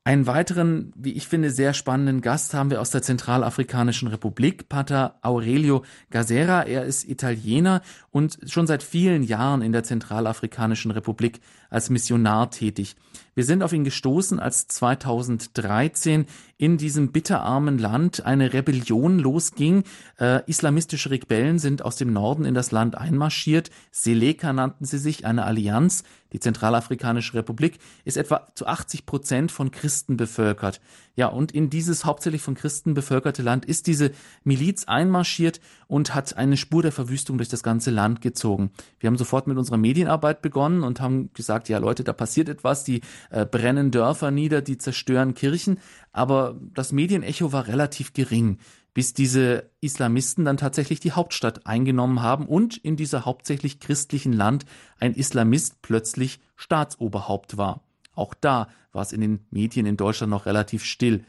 Einen weiteren, wie ich finde, sehr spannenden Gast haben wir aus der Zentralafrikanischen Republik, Pater Aurelio Gazera. Er ist Italiener und schon seit vielen Jahren in der Zentralafrikanischen Republik als Missionar tätig. Wir sind auf ihn gestoßen, als 2013 in diesem bitterarmen Land eine Rebellion losging. Äh, islamistische Rebellen sind aus dem Norden in das Land einmarschiert. Seleka nannten sie sich, eine Allianz. Die Zentralafrikanische Republik ist etwa zu 80 Prozent von Christen bevölkert. Ja, und in dieses hauptsächlich von Christen bevölkerte Land ist diese Miliz einmarschiert und hat eine Spur der Verwüstung durch das ganze Land gezogen. Wir haben sofort mit unserer Medienarbeit begonnen und haben gesagt, ja Leute, da passiert etwas, die äh, brennen Dörfer nieder, die zerstören Kirchen, aber das Medienecho war relativ gering bis diese Islamisten dann tatsächlich die Hauptstadt eingenommen haben und in dieser hauptsächlich christlichen Land ein Islamist plötzlich Staatsoberhaupt war. Auch da war es in den Medien in Deutschland noch relativ still.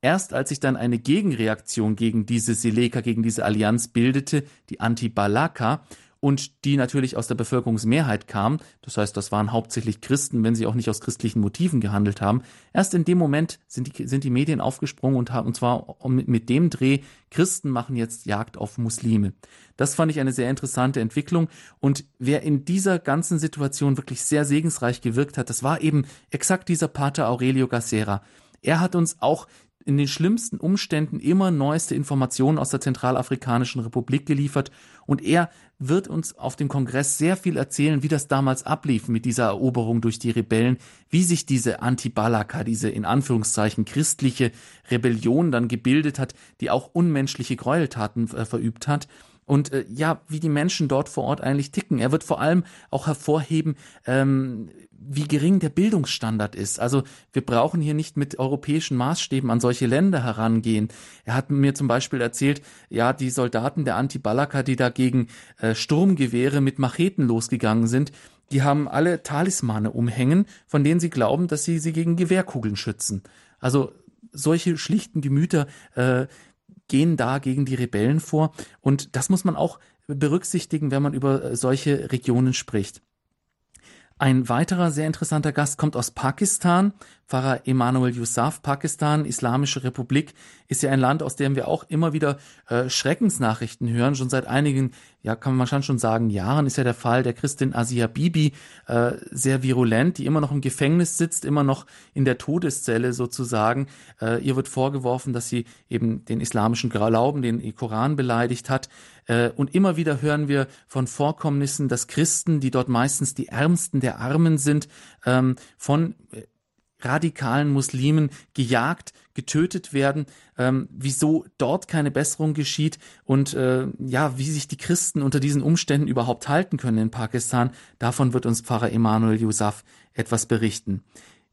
Erst als sich dann eine Gegenreaktion gegen diese Seleka, gegen diese Allianz bildete, die Anti-Balaka, und die natürlich aus der Bevölkerungsmehrheit kam, das heißt, das waren hauptsächlich Christen, wenn sie auch nicht aus christlichen Motiven gehandelt haben. Erst in dem Moment sind die, sind die Medien aufgesprungen und haben, und zwar mit, dem Dreh, Christen machen jetzt Jagd auf Muslime. Das fand ich eine sehr interessante Entwicklung. Und wer in dieser ganzen Situation wirklich sehr segensreich gewirkt hat, das war eben exakt dieser Pater Aurelio Gacera. Er hat uns auch in den schlimmsten Umständen immer neueste Informationen aus der Zentralafrikanischen Republik geliefert. Und er wird uns auf dem Kongress sehr viel erzählen, wie das damals ablief mit dieser Eroberung durch die Rebellen, wie sich diese Anti-Balaka, diese in Anführungszeichen christliche Rebellion dann gebildet hat, die auch unmenschliche Gräueltaten äh, verübt hat und äh, ja, wie die Menschen dort vor Ort eigentlich ticken. Er wird vor allem auch hervorheben, ähm, wie gering der Bildungsstandard ist. Also wir brauchen hier nicht mit europäischen Maßstäben an solche Länder herangehen. Er hat mir zum Beispiel erzählt, ja, die Soldaten der Anti-Balaka, die dagegen äh, Sturmgewehre mit Macheten losgegangen sind, die haben alle Talismane umhängen, von denen sie glauben, dass sie sie gegen Gewehrkugeln schützen. Also solche schlichten Gemüter äh, gehen da gegen die Rebellen vor. Und das muss man auch berücksichtigen, wenn man über solche Regionen spricht. Ein weiterer sehr interessanter Gast kommt aus Pakistan. Pfarrer Emanuel Yousaf, Pakistan, Islamische Republik, ist ja ein Land, aus dem wir auch immer wieder äh, Schreckensnachrichten hören. Schon seit einigen, ja, kann man schon sagen, Jahren ist ja der Fall der Christin Asia Bibi äh, sehr virulent, die immer noch im Gefängnis sitzt, immer noch in der Todeszelle sozusagen. Äh, ihr wird vorgeworfen, dass sie eben den islamischen Glauben, den Koran beleidigt hat. Äh, und immer wieder hören wir von Vorkommnissen, dass Christen, die dort meistens die Ärmsten der Armen sind, ähm, von äh, radikalen Muslimen gejagt, getötet werden, ähm, wieso dort keine Besserung geschieht und äh, ja, wie sich die Christen unter diesen Umständen überhaupt halten können in Pakistan, davon wird uns Pfarrer Emanuel Yusuf etwas berichten.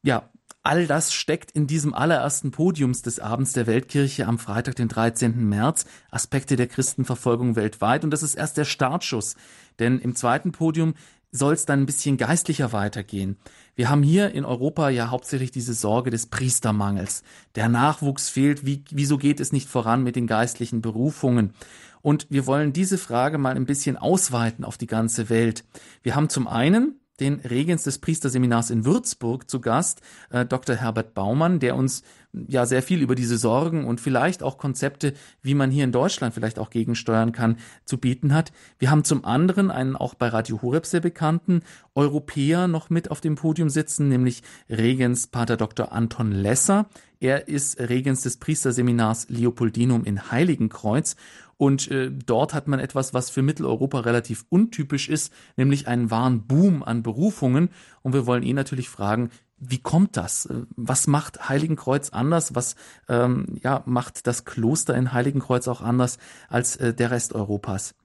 Ja, all das steckt in diesem allerersten Podiums des Abends der Weltkirche am Freitag, den 13. März, Aspekte der Christenverfolgung weltweit. Und das ist erst der Startschuss. Denn im zweiten Podium soll es dann ein bisschen geistlicher weitergehen. Wir haben hier in Europa ja hauptsächlich diese Sorge des Priestermangels. Der Nachwuchs fehlt. Wie, wieso geht es nicht voran mit den geistlichen Berufungen? Und wir wollen diese Frage mal ein bisschen ausweiten auf die ganze Welt. Wir haben zum einen den Regens des Priesterseminars in Würzburg zu Gast, äh, Dr. Herbert Baumann, der uns ja sehr viel über diese Sorgen und vielleicht auch Konzepte, wie man hier in Deutschland vielleicht auch gegensteuern kann, zu bieten hat. Wir haben zum anderen einen auch bei Radio Horeb sehr bekannten Europäer noch mit auf dem Podium sitzen, nämlich Regens Pater Dr. Anton Lesser. Er ist Regens des Priesterseminars Leopoldinum in Heiligenkreuz und äh, dort hat man etwas, was für Mitteleuropa relativ untypisch ist, nämlich einen wahren Boom an Berufungen. Und wir wollen ihn natürlich fragen, wie kommt das? Was macht Heiligenkreuz anders? Was ähm, ja, macht das Kloster in Heiligenkreuz auch anders als äh, der Rest Europas?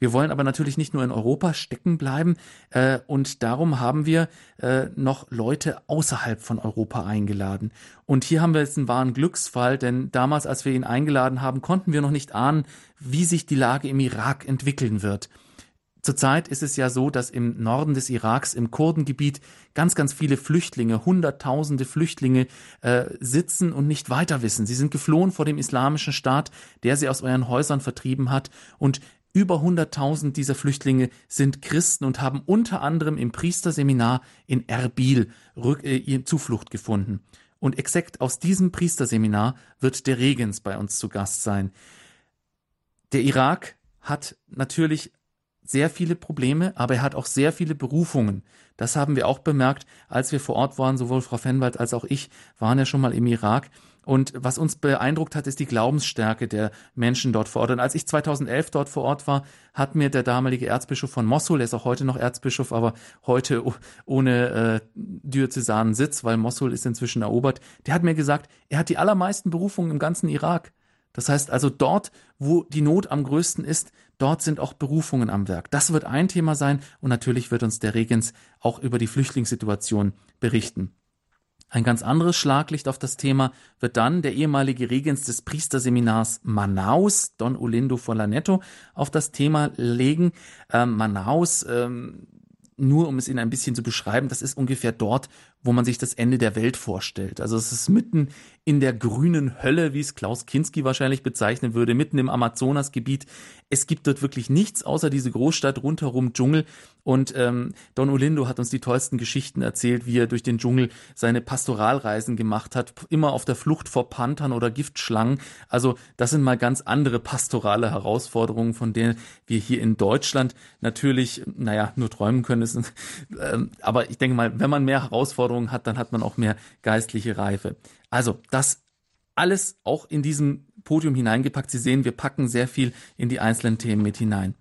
Wir wollen aber natürlich nicht nur in Europa stecken bleiben äh, und darum haben wir äh, noch Leute außerhalb von Europa eingeladen. Und hier haben wir jetzt einen wahren Glücksfall, denn damals, als wir ihn eingeladen haben, konnten wir noch nicht ahnen, wie sich die Lage im Irak entwickeln wird. Zurzeit ist es ja so, dass im Norden des Iraks, im Kurdengebiet, ganz, ganz viele Flüchtlinge, Hunderttausende Flüchtlinge äh, sitzen und nicht weiter wissen. Sie sind geflohen vor dem islamischen Staat, der sie aus euren Häusern vertrieben hat. Und über 100.000 dieser Flüchtlinge sind Christen und haben unter anderem im Priesterseminar in Erbil äh, Zuflucht gefunden. Und exakt aus diesem Priesterseminar wird der Regens bei uns zu Gast sein. Der Irak hat natürlich sehr viele Probleme, aber er hat auch sehr viele Berufungen. Das haben wir auch bemerkt, als wir vor Ort waren. Sowohl Frau Fenwald als auch ich waren ja schon mal im Irak. Und was uns beeindruckt hat, ist die Glaubensstärke der Menschen dort vor Ort. Und als ich 2011 dort vor Ort war, hat mir der damalige Erzbischof von Mosul, er ist auch heute noch Erzbischof, aber heute ohne äh, diözesanen weil Mosul ist inzwischen erobert, der hat mir gesagt, er hat die allermeisten Berufungen im ganzen Irak. Das heißt also dort, wo die Not am größten ist, dort sind auch Berufungen am Werk. Das wird ein Thema sein und natürlich wird uns der Regens auch über die Flüchtlingssituation berichten. Ein ganz anderes Schlaglicht auf das Thema wird dann der ehemalige Regens des Priesterseminars Manaus, Don Olindo Folanetto, auf das Thema legen. Ähm, Manaus, ähm, nur um es Ihnen ein bisschen zu beschreiben, das ist ungefähr dort, wo man sich das Ende der Welt vorstellt. Also es ist mitten in der grünen Hölle, wie es Klaus Kinski wahrscheinlich bezeichnen würde, mitten im Amazonasgebiet. Es gibt dort wirklich nichts außer diese Großstadt rundherum Dschungel. Und ähm, Don Olindo hat uns die tollsten Geschichten erzählt, wie er durch den Dschungel seine Pastoralreisen gemacht hat, immer auf der Flucht vor Panthern oder Giftschlangen. Also das sind mal ganz andere pastorale Herausforderungen, von denen wir hier in Deutschland natürlich, naja, nur träumen können. Ähm, aber ich denke mal, wenn man mehr Herausforderungen hat, dann hat man auch mehr geistliche Reife. Also, das alles auch in diesem Podium hineingepackt. Sie sehen, wir packen sehr viel in die einzelnen Themen mit hinein.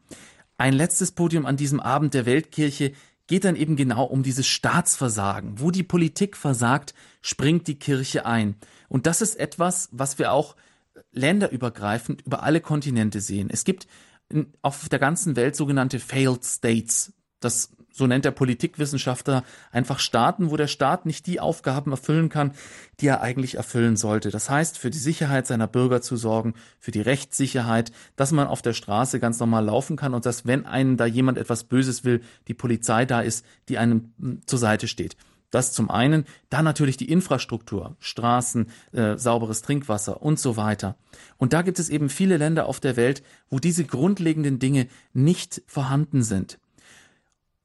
Ein letztes Podium an diesem Abend der Weltkirche geht dann eben genau um dieses Staatsversagen. Wo die Politik versagt, springt die Kirche ein. Und das ist etwas, was wir auch länderübergreifend über alle Kontinente sehen. Es gibt auf der ganzen Welt sogenannte Failed States. Das so nennt der Politikwissenschaftler, einfach Staaten, wo der Staat nicht die Aufgaben erfüllen kann, die er eigentlich erfüllen sollte. Das heißt, für die Sicherheit seiner Bürger zu sorgen, für die Rechtssicherheit, dass man auf der Straße ganz normal laufen kann und dass, wenn einem da jemand etwas Böses will, die Polizei da ist, die einem hm, zur Seite steht. Das zum einen, dann natürlich die Infrastruktur, Straßen, äh, sauberes Trinkwasser und so weiter. Und da gibt es eben viele Länder auf der Welt, wo diese grundlegenden Dinge nicht vorhanden sind.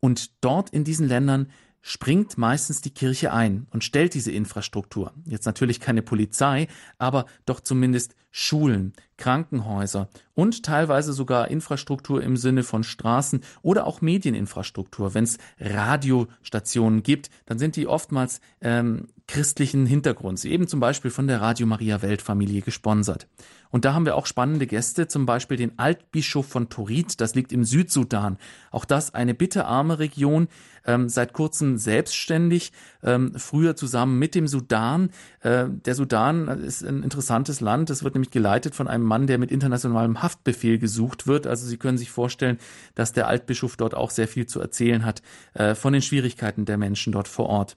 Und dort in diesen Ländern springt meistens die Kirche ein und stellt diese Infrastruktur. Jetzt natürlich keine Polizei, aber doch zumindest Schulen, Krankenhäuser und teilweise sogar Infrastruktur im Sinne von Straßen oder auch Medieninfrastruktur. Wenn es Radiostationen gibt, dann sind die oftmals ähm, christlichen Hintergrunds, eben zum Beispiel von der Radio Maria Weltfamilie gesponsert. Und da haben wir auch spannende Gäste, zum Beispiel den Altbischof von Torit, das liegt im Südsudan. Auch das eine bitterarme Region, ähm, seit kurzem selbstständig, ähm, früher zusammen mit dem Sudan. Äh, der Sudan ist ein interessantes Land. Es wird nämlich geleitet von einem Mann, der mit internationalem Haftbefehl gesucht wird. Also Sie können sich vorstellen, dass der Altbischof dort auch sehr viel zu erzählen hat äh, von den Schwierigkeiten der Menschen dort vor Ort.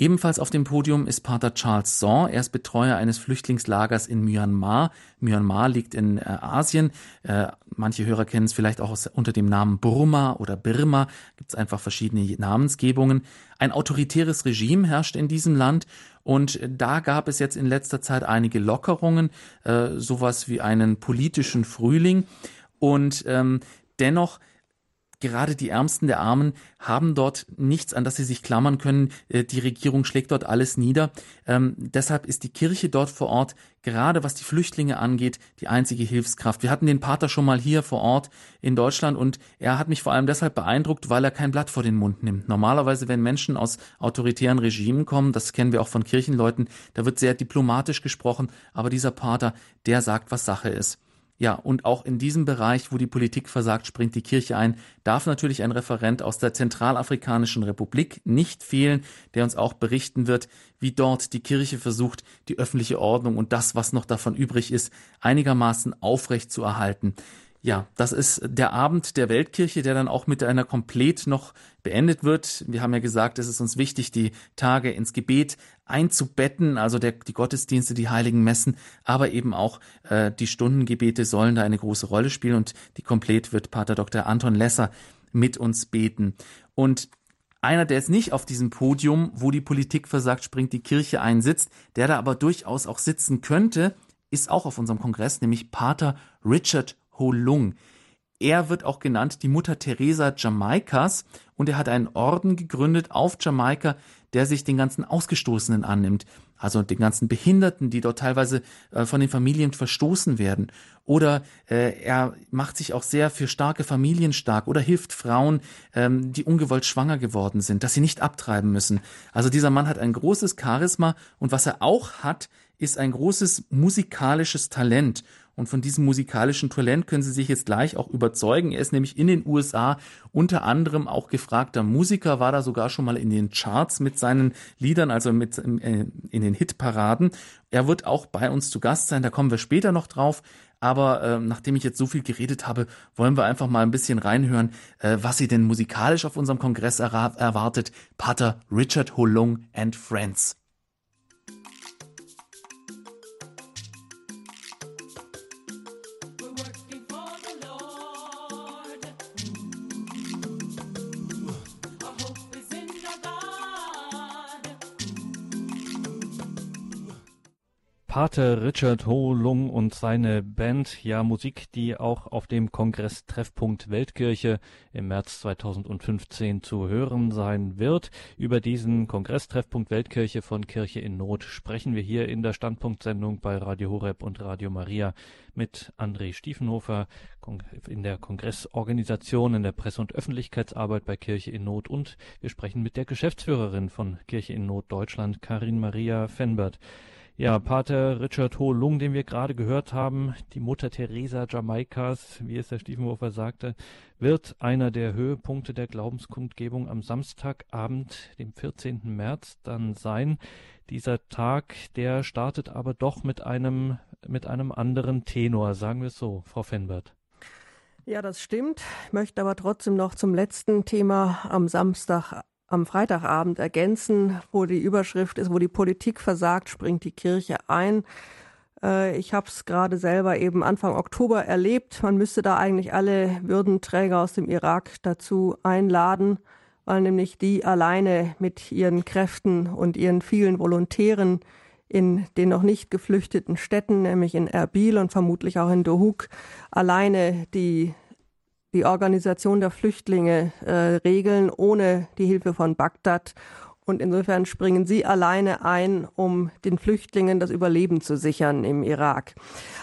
Ebenfalls auf dem Podium ist Pater Charles Saw. Er ist Betreuer eines Flüchtlingslagers in Myanmar. Myanmar liegt in äh, Asien. Äh, manche Hörer kennen es vielleicht auch unter dem Namen Burma oder Birma. Gibt es einfach verschiedene Namensgebungen. Ein autoritäres Regime herrscht in diesem Land und da gab es jetzt in letzter Zeit einige Lockerungen, äh, sowas wie einen politischen Frühling. Und ähm, dennoch gerade die Ärmsten der Armen haben dort nichts, an das sie sich klammern können. Äh, die Regierung schlägt dort alles nieder. Ähm, deshalb ist die Kirche dort vor Ort, gerade was die Flüchtlinge angeht, die einzige Hilfskraft. Wir hatten den Pater schon mal hier vor Ort in Deutschland und er hat mich vor allem deshalb beeindruckt, weil er kein Blatt vor den Mund nimmt. Normalerweise, wenn Menschen aus autoritären Regimen kommen, das kennen wir auch von Kirchenleuten, da wird sehr diplomatisch gesprochen, aber dieser Pater, der sagt, was Sache ist. Ja, und auch in diesem Bereich, wo die Politik versagt, springt die Kirche ein, darf natürlich ein Referent aus der Zentralafrikanischen Republik nicht fehlen, der uns auch berichten wird, wie dort die Kirche versucht, die öffentliche Ordnung und das, was noch davon übrig ist, einigermaßen aufrecht zu erhalten. Ja, das ist der Abend der Weltkirche, der dann auch mit einer Komplett noch beendet wird. Wir haben ja gesagt, es ist uns wichtig, die Tage ins Gebet einzubetten, also der, die Gottesdienste, die heiligen Messen, aber eben auch äh, die Stundengebete sollen da eine große Rolle spielen und die Komplett wird Pater Dr. Anton Lesser mit uns beten. Und einer, der jetzt nicht auf diesem Podium, wo die Politik versagt, springt die Kirche einsitzt, der da aber durchaus auch sitzen könnte, ist auch auf unserem Kongress, nämlich Pater Richard Ho Lung. Er wird auch genannt die Mutter Teresa Jamaikas und er hat einen Orden gegründet auf Jamaika, der sich den ganzen Ausgestoßenen annimmt, also den ganzen Behinderten, die dort teilweise äh, von den Familien verstoßen werden. Oder äh, er macht sich auch sehr für starke Familien stark oder hilft Frauen, ähm, die ungewollt schwanger geworden sind, dass sie nicht abtreiben müssen. Also dieser Mann hat ein großes Charisma und was er auch hat, ist ein großes musikalisches Talent. Und von diesem musikalischen Talent können Sie sich jetzt gleich auch überzeugen. Er ist nämlich in den USA unter anderem auch gefragter Musiker, war da sogar schon mal in den Charts mit seinen Liedern, also mit äh, in den Hitparaden. Er wird auch bei uns zu Gast sein, da kommen wir später noch drauf. Aber äh, nachdem ich jetzt so viel geredet habe, wollen wir einfach mal ein bisschen reinhören, äh, was Sie denn musikalisch auf unserem Kongress erwartet. Pater Richard Holung and Friends. Pater Richard Ho Lung und seine Band, ja Musik, die auch auf dem Kongress Treffpunkt Weltkirche im März 2015 zu hören sein wird. Über diesen Kongress Treffpunkt Weltkirche von Kirche in Not sprechen wir hier in der Standpunktsendung bei Radio Horeb und Radio Maria mit André Stiefenhofer in der Kongressorganisation, in der Presse- und Öffentlichkeitsarbeit bei Kirche in Not und wir sprechen mit der Geschäftsführerin von Kirche in Not Deutschland, Karin Maria Fenbert. Ja, Pater Richard Ho Lung, den wir gerade gehört haben, die Mutter Teresa Jamaikas, wie es der Stiefenhofer sagte, wird einer der Höhepunkte der Glaubenskundgebung am Samstagabend, dem 14. März, dann sein. Dieser Tag, der startet aber doch mit einem, mit einem anderen Tenor, sagen wir es so, Frau Fenbert. Ja, das stimmt. Ich möchte aber trotzdem noch zum letzten Thema am Samstag am Freitagabend ergänzen, wo die Überschrift ist, wo die Politik versagt, springt die Kirche ein. Äh, ich habe es gerade selber eben Anfang Oktober erlebt. Man müsste da eigentlich alle Würdenträger aus dem Irak dazu einladen, weil nämlich die alleine mit ihren Kräften und ihren vielen Volontären in den noch nicht geflüchteten Städten, nämlich in Erbil und vermutlich auch in Dohuk, alleine die die Organisation der Flüchtlinge äh, regeln ohne die Hilfe von Bagdad. Und insofern springen Sie alleine ein, um den Flüchtlingen das Überleben zu sichern im Irak.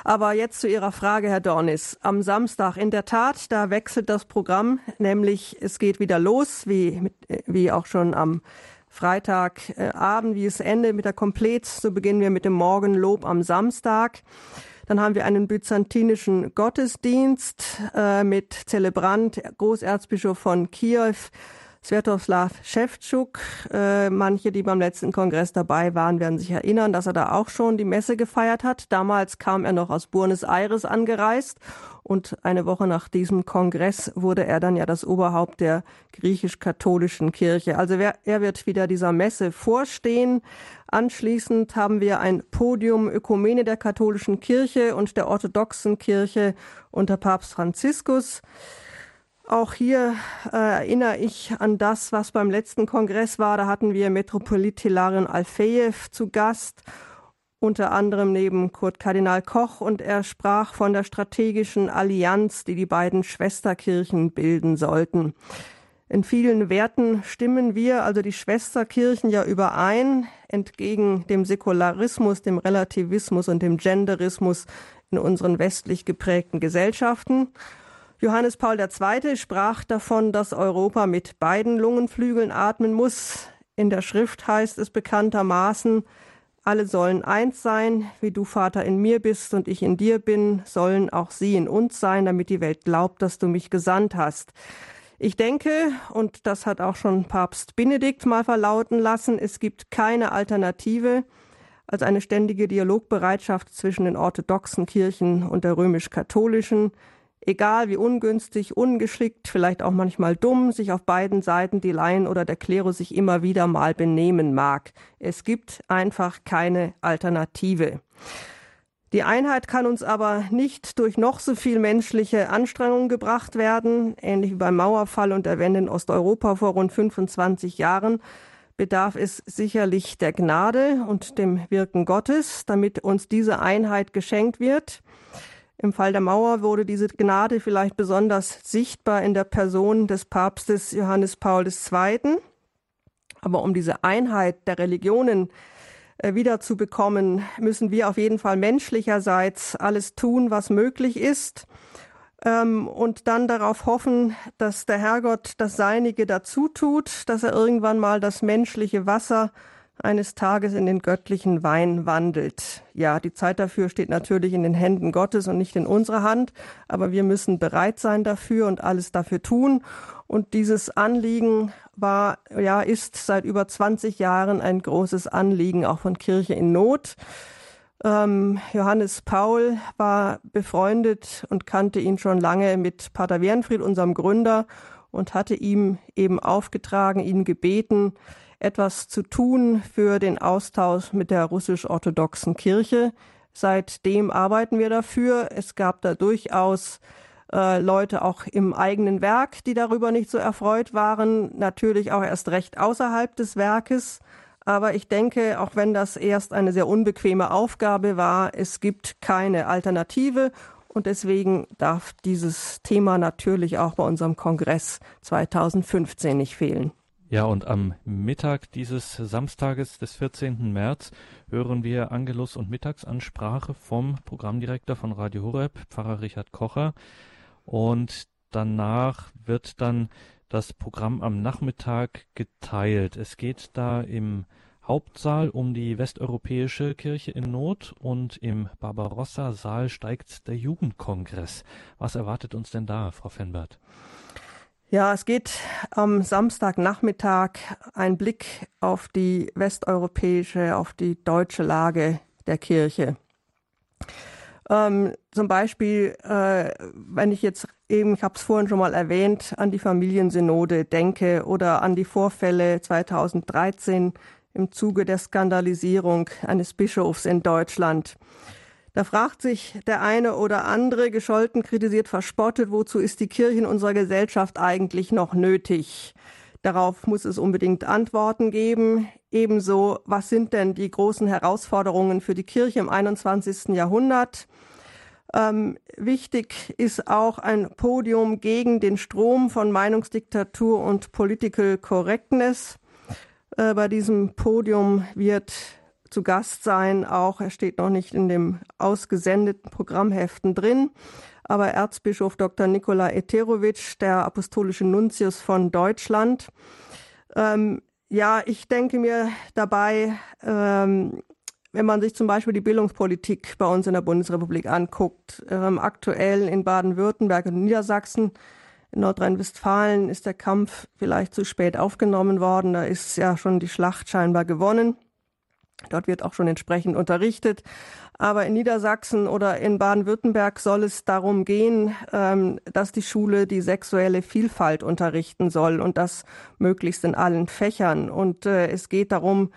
Aber jetzt zu Ihrer Frage, Herr Dornis. Am Samstag in der Tat, da wechselt das Programm, nämlich es geht wieder los, wie, wie auch schon am Freitagabend, wie es endet mit der Komplet. So beginnen wir mit dem Morgenlob am Samstag. Dann haben wir einen byzantinischen Gottesdienst äh, mit Zelebrant, Großerzbischof von Kiew, Svetoslav Schewtschuk. Äh, manche, die beim letzten Kongress dabei waren, werden sich erinnern, dass er da auch schon die Messe gefeiert hat. Damals kam er noch aus Buenos Aires angereist und eine Woche nach diesem Kongress wurde er dann ja das Oberhaupt der griechisch-katholischen Kirche. Also er wird wieder dieser Messe vorstehen. Anschließend haben wir ein Podium Ökumene der katholischen Kirche und der orthodoxen Kirche unter Papst Franziskus. Auch hier äh, erinnere ich an das, was beim letzten Kongress war. Da hatten wir Metropolit Hilarion Alfejew zu Gast, unter anderem neben Kurt Kardinal Koch, und er sprach von der strategischen Allianz, die die beiden Schwesterkirchen bilden sollten. In vielen Werten stimmen wir, also die Schwesterkirchen, ja überein, entgegen dem Säkularismus, dem Relativismus und dem Genderismus in unseren westlich geprägten Gesellschaften. Johannes Paul II. sprach davon, dass Europa mit beiden Lungenflügeln atmen muss. In der Schrift heißt es bekanntermaßen, alle sollen eins sein, wie du Vater in mir bist und ich in dir bin, sollen auch sie in uns sein, damit die Welt glaubt, dass du mich gesandt hast. Ich denke, und das hat auch schon Papst Benedikt mal verlauten lassen, es gibt keine Alternative als eine ständige Dialogbereitschaft zwischen den orthodoxen Kirchen und der römisch-katholischen, egal wie ungünstig, ungeschickt, vielleicht auch manchmal dumm, sich auf beiden Seiten die Laien oder der Klerus sich immer wieder mal benehmen mag. Es gibt einfach keine Alternative. Die Einheit kann uns aber nicht durch noch so viel menschliche Anstrengungen gebracht werden. Ähnlich wie beim Mauerfall und der Wende in Osteuropa vor rund 25 Jahren bedarf es sicherlich der Gnade und dem Wirken Gottes, damit uns diese Einheit geschenkt wird. Im Fall der Mauer wurde diese Gnade vielleicht besonders sichtbar in der Person des Papstes Johannes Paul II. Aber um diese Einheit der Religionen wiederzubekommen, müssen wir auf jeden Fall menschlicherseits alles tun, was möglich ist. Ähm, und dann darauf hoffen, dass der Herrgott das Seinige dazu tut, dass er irgendwann mal das menschliche Wasser eines Tages in den göttlichen Wein wandelt. Ja, die Zeit dafür steht natürlich in den Händen Gottes und nicht in unserer Hand, aber wir müssen bereit sein dafür und alles dafür tun. Und dieses Anliegen war, ja, ist seit über 20 Jahren ein großes Anliegen auch von Kirche in Not. Ähm, Johannes Paul war befreundet und kannte ihn schon lange mit Pater Wernfried, unserem Gründer, und hatte ihm eben aufgetragen, ihn gebeten, etwas zu tun für den Austausch mit der russisch-orthodoxen Kirche. Seitdem arbeiten wir dafür. Es gab da durchaus äh, Leute auch im eigenen Werk, die darüber nicht so erfreut waren, natürlich auch erst recht außerhalb des Werkes. Aber ich denke, auch wenn das erst eine sehr unbequeme Aufgabe war, es gibt keine Alternative und deswegen darf dieses Thema natürlich auch bei unserem Kongress 2015 nicht fehlen. Ja, und am Mittag dieses Samstages des 14. März hören wir Angelus und Mittagsansprache vom Programmdirektor von Radio Horeb, Pfarrer Richard Kocher. Und danach wird dann das Programm am Nachmittag geteilt. Es geht da im Hauptsaal um die westeuropäische Kirche in Not und im Barbarossa-Saal steigt der Jugendkongress. Was erwartet uns denn da, Frau Fenbert? Ja, es geht am Samstagnachmittag ein Blick auf die westeuropäische, auf die deutsche Lage der Kirche. Ähm, zum Beispiel, äh, wenn ich jetzt eben, ich habe es vorhin schon mal erwähnt, an die Familiensynode denke oder an die Vorfälle 2013 im Zuge der Skandalisierung eines Bischofs in Deutschland. Da fragt sich der eine oder andere, gescholten, kritisiert, verspottet, wozu ist die Kirche in unserer Gesellschaft eigentlich noch nötig? Darauf muss es unbedingt Antworten geben. Ebenso, was sind denn die großen Herausforderungen für die Kirche im 21. Jahrhundert? Ähm, wichtig ist auch ein Podium gegen den Strom von Meinungsdiktatur und Political Correctness. Äh, bei diesem Podium wird zu Gast sein, auch er steht noch nicht in dem ausgesendeten Programmheften drin, aber Erzbischof Dr. Nikola Eterovic, der apostolische Nuntius von Deutschland. Ähm, ja, ich denke mir dabei, ähm, wenn man sich zum Beispiel die Bildungspolitik bei uns in der Bundesrepublik anguckt, ähm, aktuell in Baden-Württemberg und Niedersachsen, in Nordrhein-Westfalen ist der Kampf vielleicht zu spät aufgenommen worden. Da ist ja schon die Schlacht scheinbar gewonnen. Dort wird auch schon entsprechend unterrichtet. Aber in Niedersachsen oder in Baden-Württemberg soll es darum gehen, ähm, dass die Schule die sexuelle Vielfalt unterrichten soll und das möglichst in allen Fächern. Und äh, es geht darum,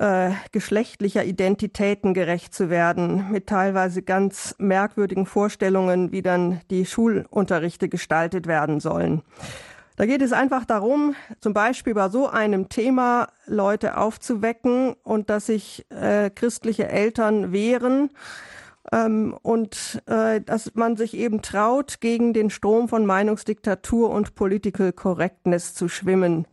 äh, geschlechtlicher Identitäten gerecht zu werden, mit teilweise ganz merkwürdigen Vorstellungen, wie dann die Schulunterrichte gestaltet werden sollen. Da geht es einfach darum, zum Beispiel bei so einem Thema Leute aufzuwecken und dass sich äh, christliche Eltern wehren ähm, und äh, dass man sich eben traut, gegen den Strom von Meinungsdiktatur und Political Correctness zu schwimmen.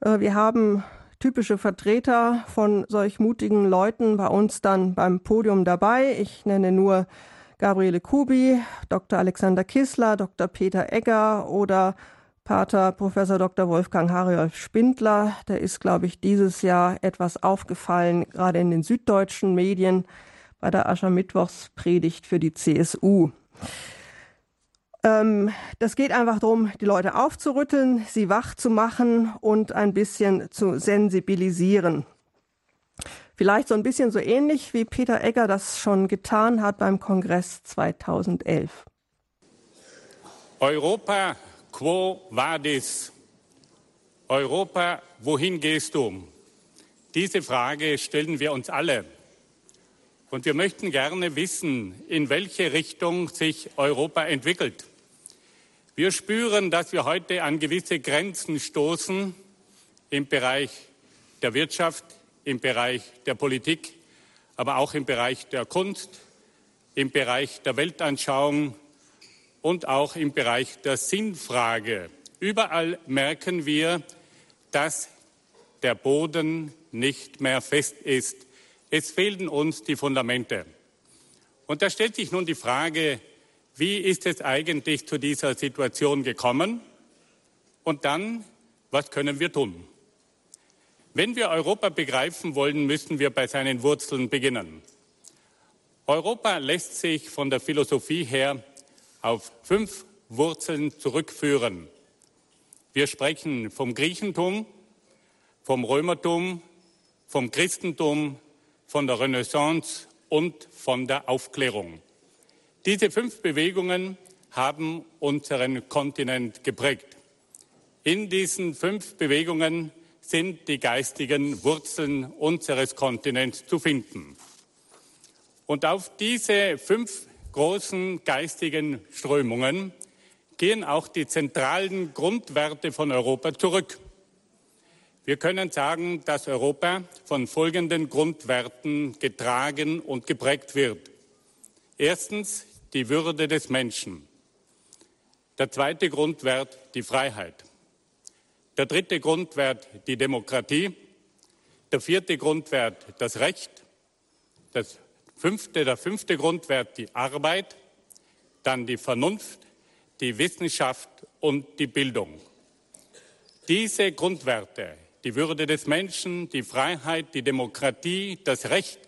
Äh, wir haben typische Vertreter von solch mutigen Leuten bei uns dann beim Podium dabei. Ich nenne nur Gabriele Kubi, Dr. Alexander Kissler, Dr. Peter Egger oder Pater Professor Dr. Wolfgang Hariolf Spindler. Der ist, glaube ich, dieses Jahr etwas aufgefallen, gerade in den süddeutschen Medien bei der Aschermittwochspredigt für die CSU. Ähm, das geht einfach darum, die Leute aufzurütteln, sie wach zu machen und ein bisschen zu sensibilisieren. Vielleicht so ein bisschen so ähnlich wie Peter Egger das schon getan hat beim Kongress 2011. Europa, quo vadis? Europa, wohin gehst du? Diese Frage stellen wir uns alle. Und wir möchten gerne wissen, in welche Richtung sich Europa entwickelt. Wir spüren, dass wir heute an gewisse Grenzen stoßen im Bereich der Wirtschaft, im Bereich der Politik, aber auch im Bereich der Kunst, im Bereich der Weltanschauung und auch im Bereich der Sinnfrage. Überall merken wir, dass der Boden nicht mehr fest ist. Es fehlten uns die Fundamente. Und da stellt sich nun die Frage, wie ist es eigentlich zu dieser Situation gekommen? Und dann, was können wir tun? Wenn wir Europa begreifen wollen, müssen wir bei seinen Wurzeln beginnen. Europa lässt sich von der Philosophie her auf fünf Wurzeln zurückführen. Wir sprechen vom Griechentum, vom Römertum, vom Christentum, von der Renaissance und von der Aufklärung. Diese fünf Bewegungen haben unseren Kontinent geprägt. In diesen fünf Bewegungen sind die geistigen Wurzeln unseres Kontinents zu finden. Und auf diese fünf großen geistigen Strömungen gehen auch die zentralen Grundwerte von Europa zurück. Wir können sagen, dass Europa von folgenden Grundwerten getragen und geprägt wird. Erstens die Würde des Menschen. Der zweite Grundwert die Freiheit. Der dritte Grundwert die Demokratie. Der vierte Grundwert das Recht. Das fünfte, der fünfte Grundwert die Arbeit. Dann die Vernunft, die Wissenschaft und die Bildung. Diese Grundwerte, die Würde des Menschen, die Freiheit, die Demokratie, das Recht,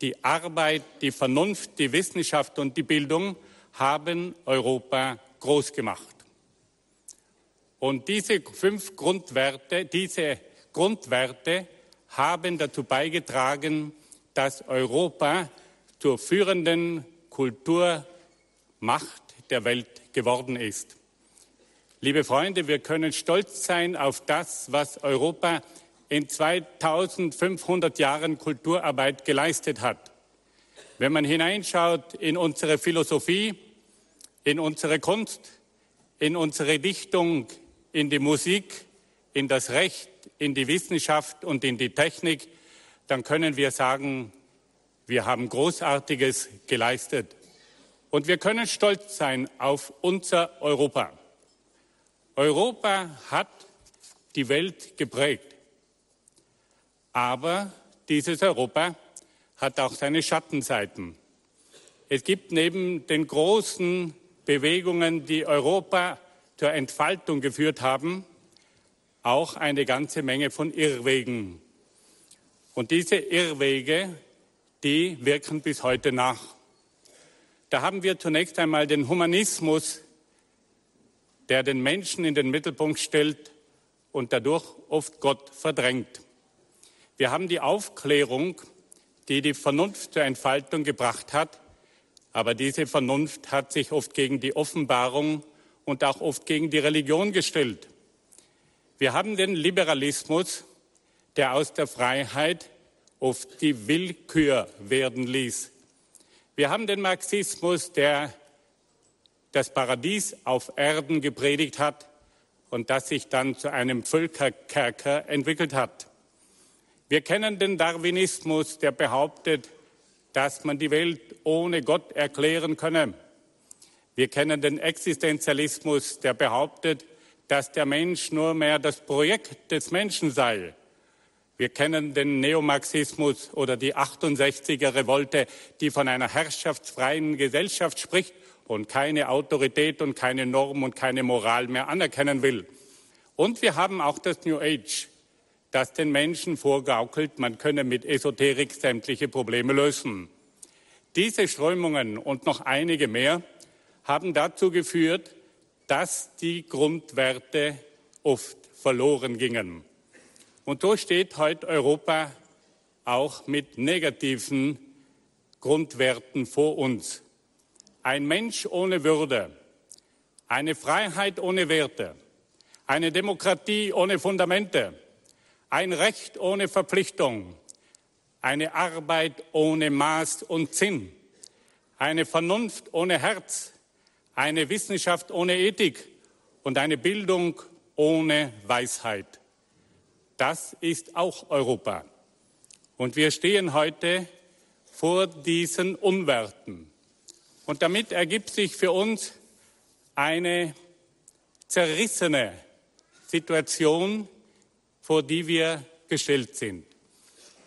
die Arbeit, die Vernunft, die Wissenschaft und die Bildung haben Europa groß gemacht. Und diese fünf Grundwerte, diese Grundwerte haben dazu beigetragen, dass Europa zur führenden Kulturmacht der Welt geworden ist. Liebe Freunde, wir können stolz sein auf das, was Europa in 2500 Jahren Kulturarbeit geleistet hat. Wenn man hineinschaut in unsere Philosophie, in unsere Kunst, in unsere Dichtung, in die Musik, in das Recht, in die Wissenschaft und in die Technik, dann können wir sagen, wir haben Großartiges geleistet. Und wir können stolz sein auf unser Europa. Europa hat die Welt geprägt. Aber dieses Europa hat auch seine Schattenseiten. Es gibt neben den großen Bewegungen, die Europa zur Entfaltung geführt haben, auch eine ganze Menge von Irrwegen. Und diese Irrwege, die wirken bis heute nach. Da haben wir zunächst einmal den Humanismus, der den Menschen in den Mittelpunkt stellt und dadurch oft Gott verdrängt. Wir haben die Aufklärung, die die Vernunft zur Entfaltung gebracht hat, aber diese Vernunft hat sich oft gegen die Offenbarung und auch oft gegen die Religion gestellt. Wir haben den Liberalismus, der aus der Freiheit oft die Willkür werden ließ. Wir haben den Marxismus, der das Paradies auf Erden gepredigt hat und das sich dann zu einem Völkerkerker entwickelt hat. Wir kennen den Darwinismus, der behauptet, dass man die Welt ohne Gott erklären könne. Wir kennen den Existenzialismus, der behauptet, dass der Mensch nur mehr das Projekt des Menschen sei. Wir kennen den Neomarxismus oder die 68er Revolte, die von einer herrschaftsfreien Gesellschaft spricht und keine Autorität und keine Norm und keine Moral mehr anerkennen will. Und wir haben auch das New Age, das den Menschen vorgaukelt, man könne mit Esoterik sämtliche Probleme lösen. Diese Strömungen und noch einige mehr haben dazu geführt, dass die Grundwerte oft verloren gingen. Und so steht heute Europa auch mit negativen Grundwerten vor uns. Ein Mensch ohne Würde, eine Freiheit ohne Werte, eine Demokratie ohne Fundamente, ein Recht ohne Verpflichtung, eine Arbeit ohne Maß und Sinn, eine Vernunft ohne Herz, eine Wissenschaft ohne Ethik und eine Bildung ohne Weisheit. Das ist auch Europa. Und wir stehen heute vor diesen Unwerten. Und damit ergibt sich für uns eine zerrissene Situation, vor die wir gestellt sind.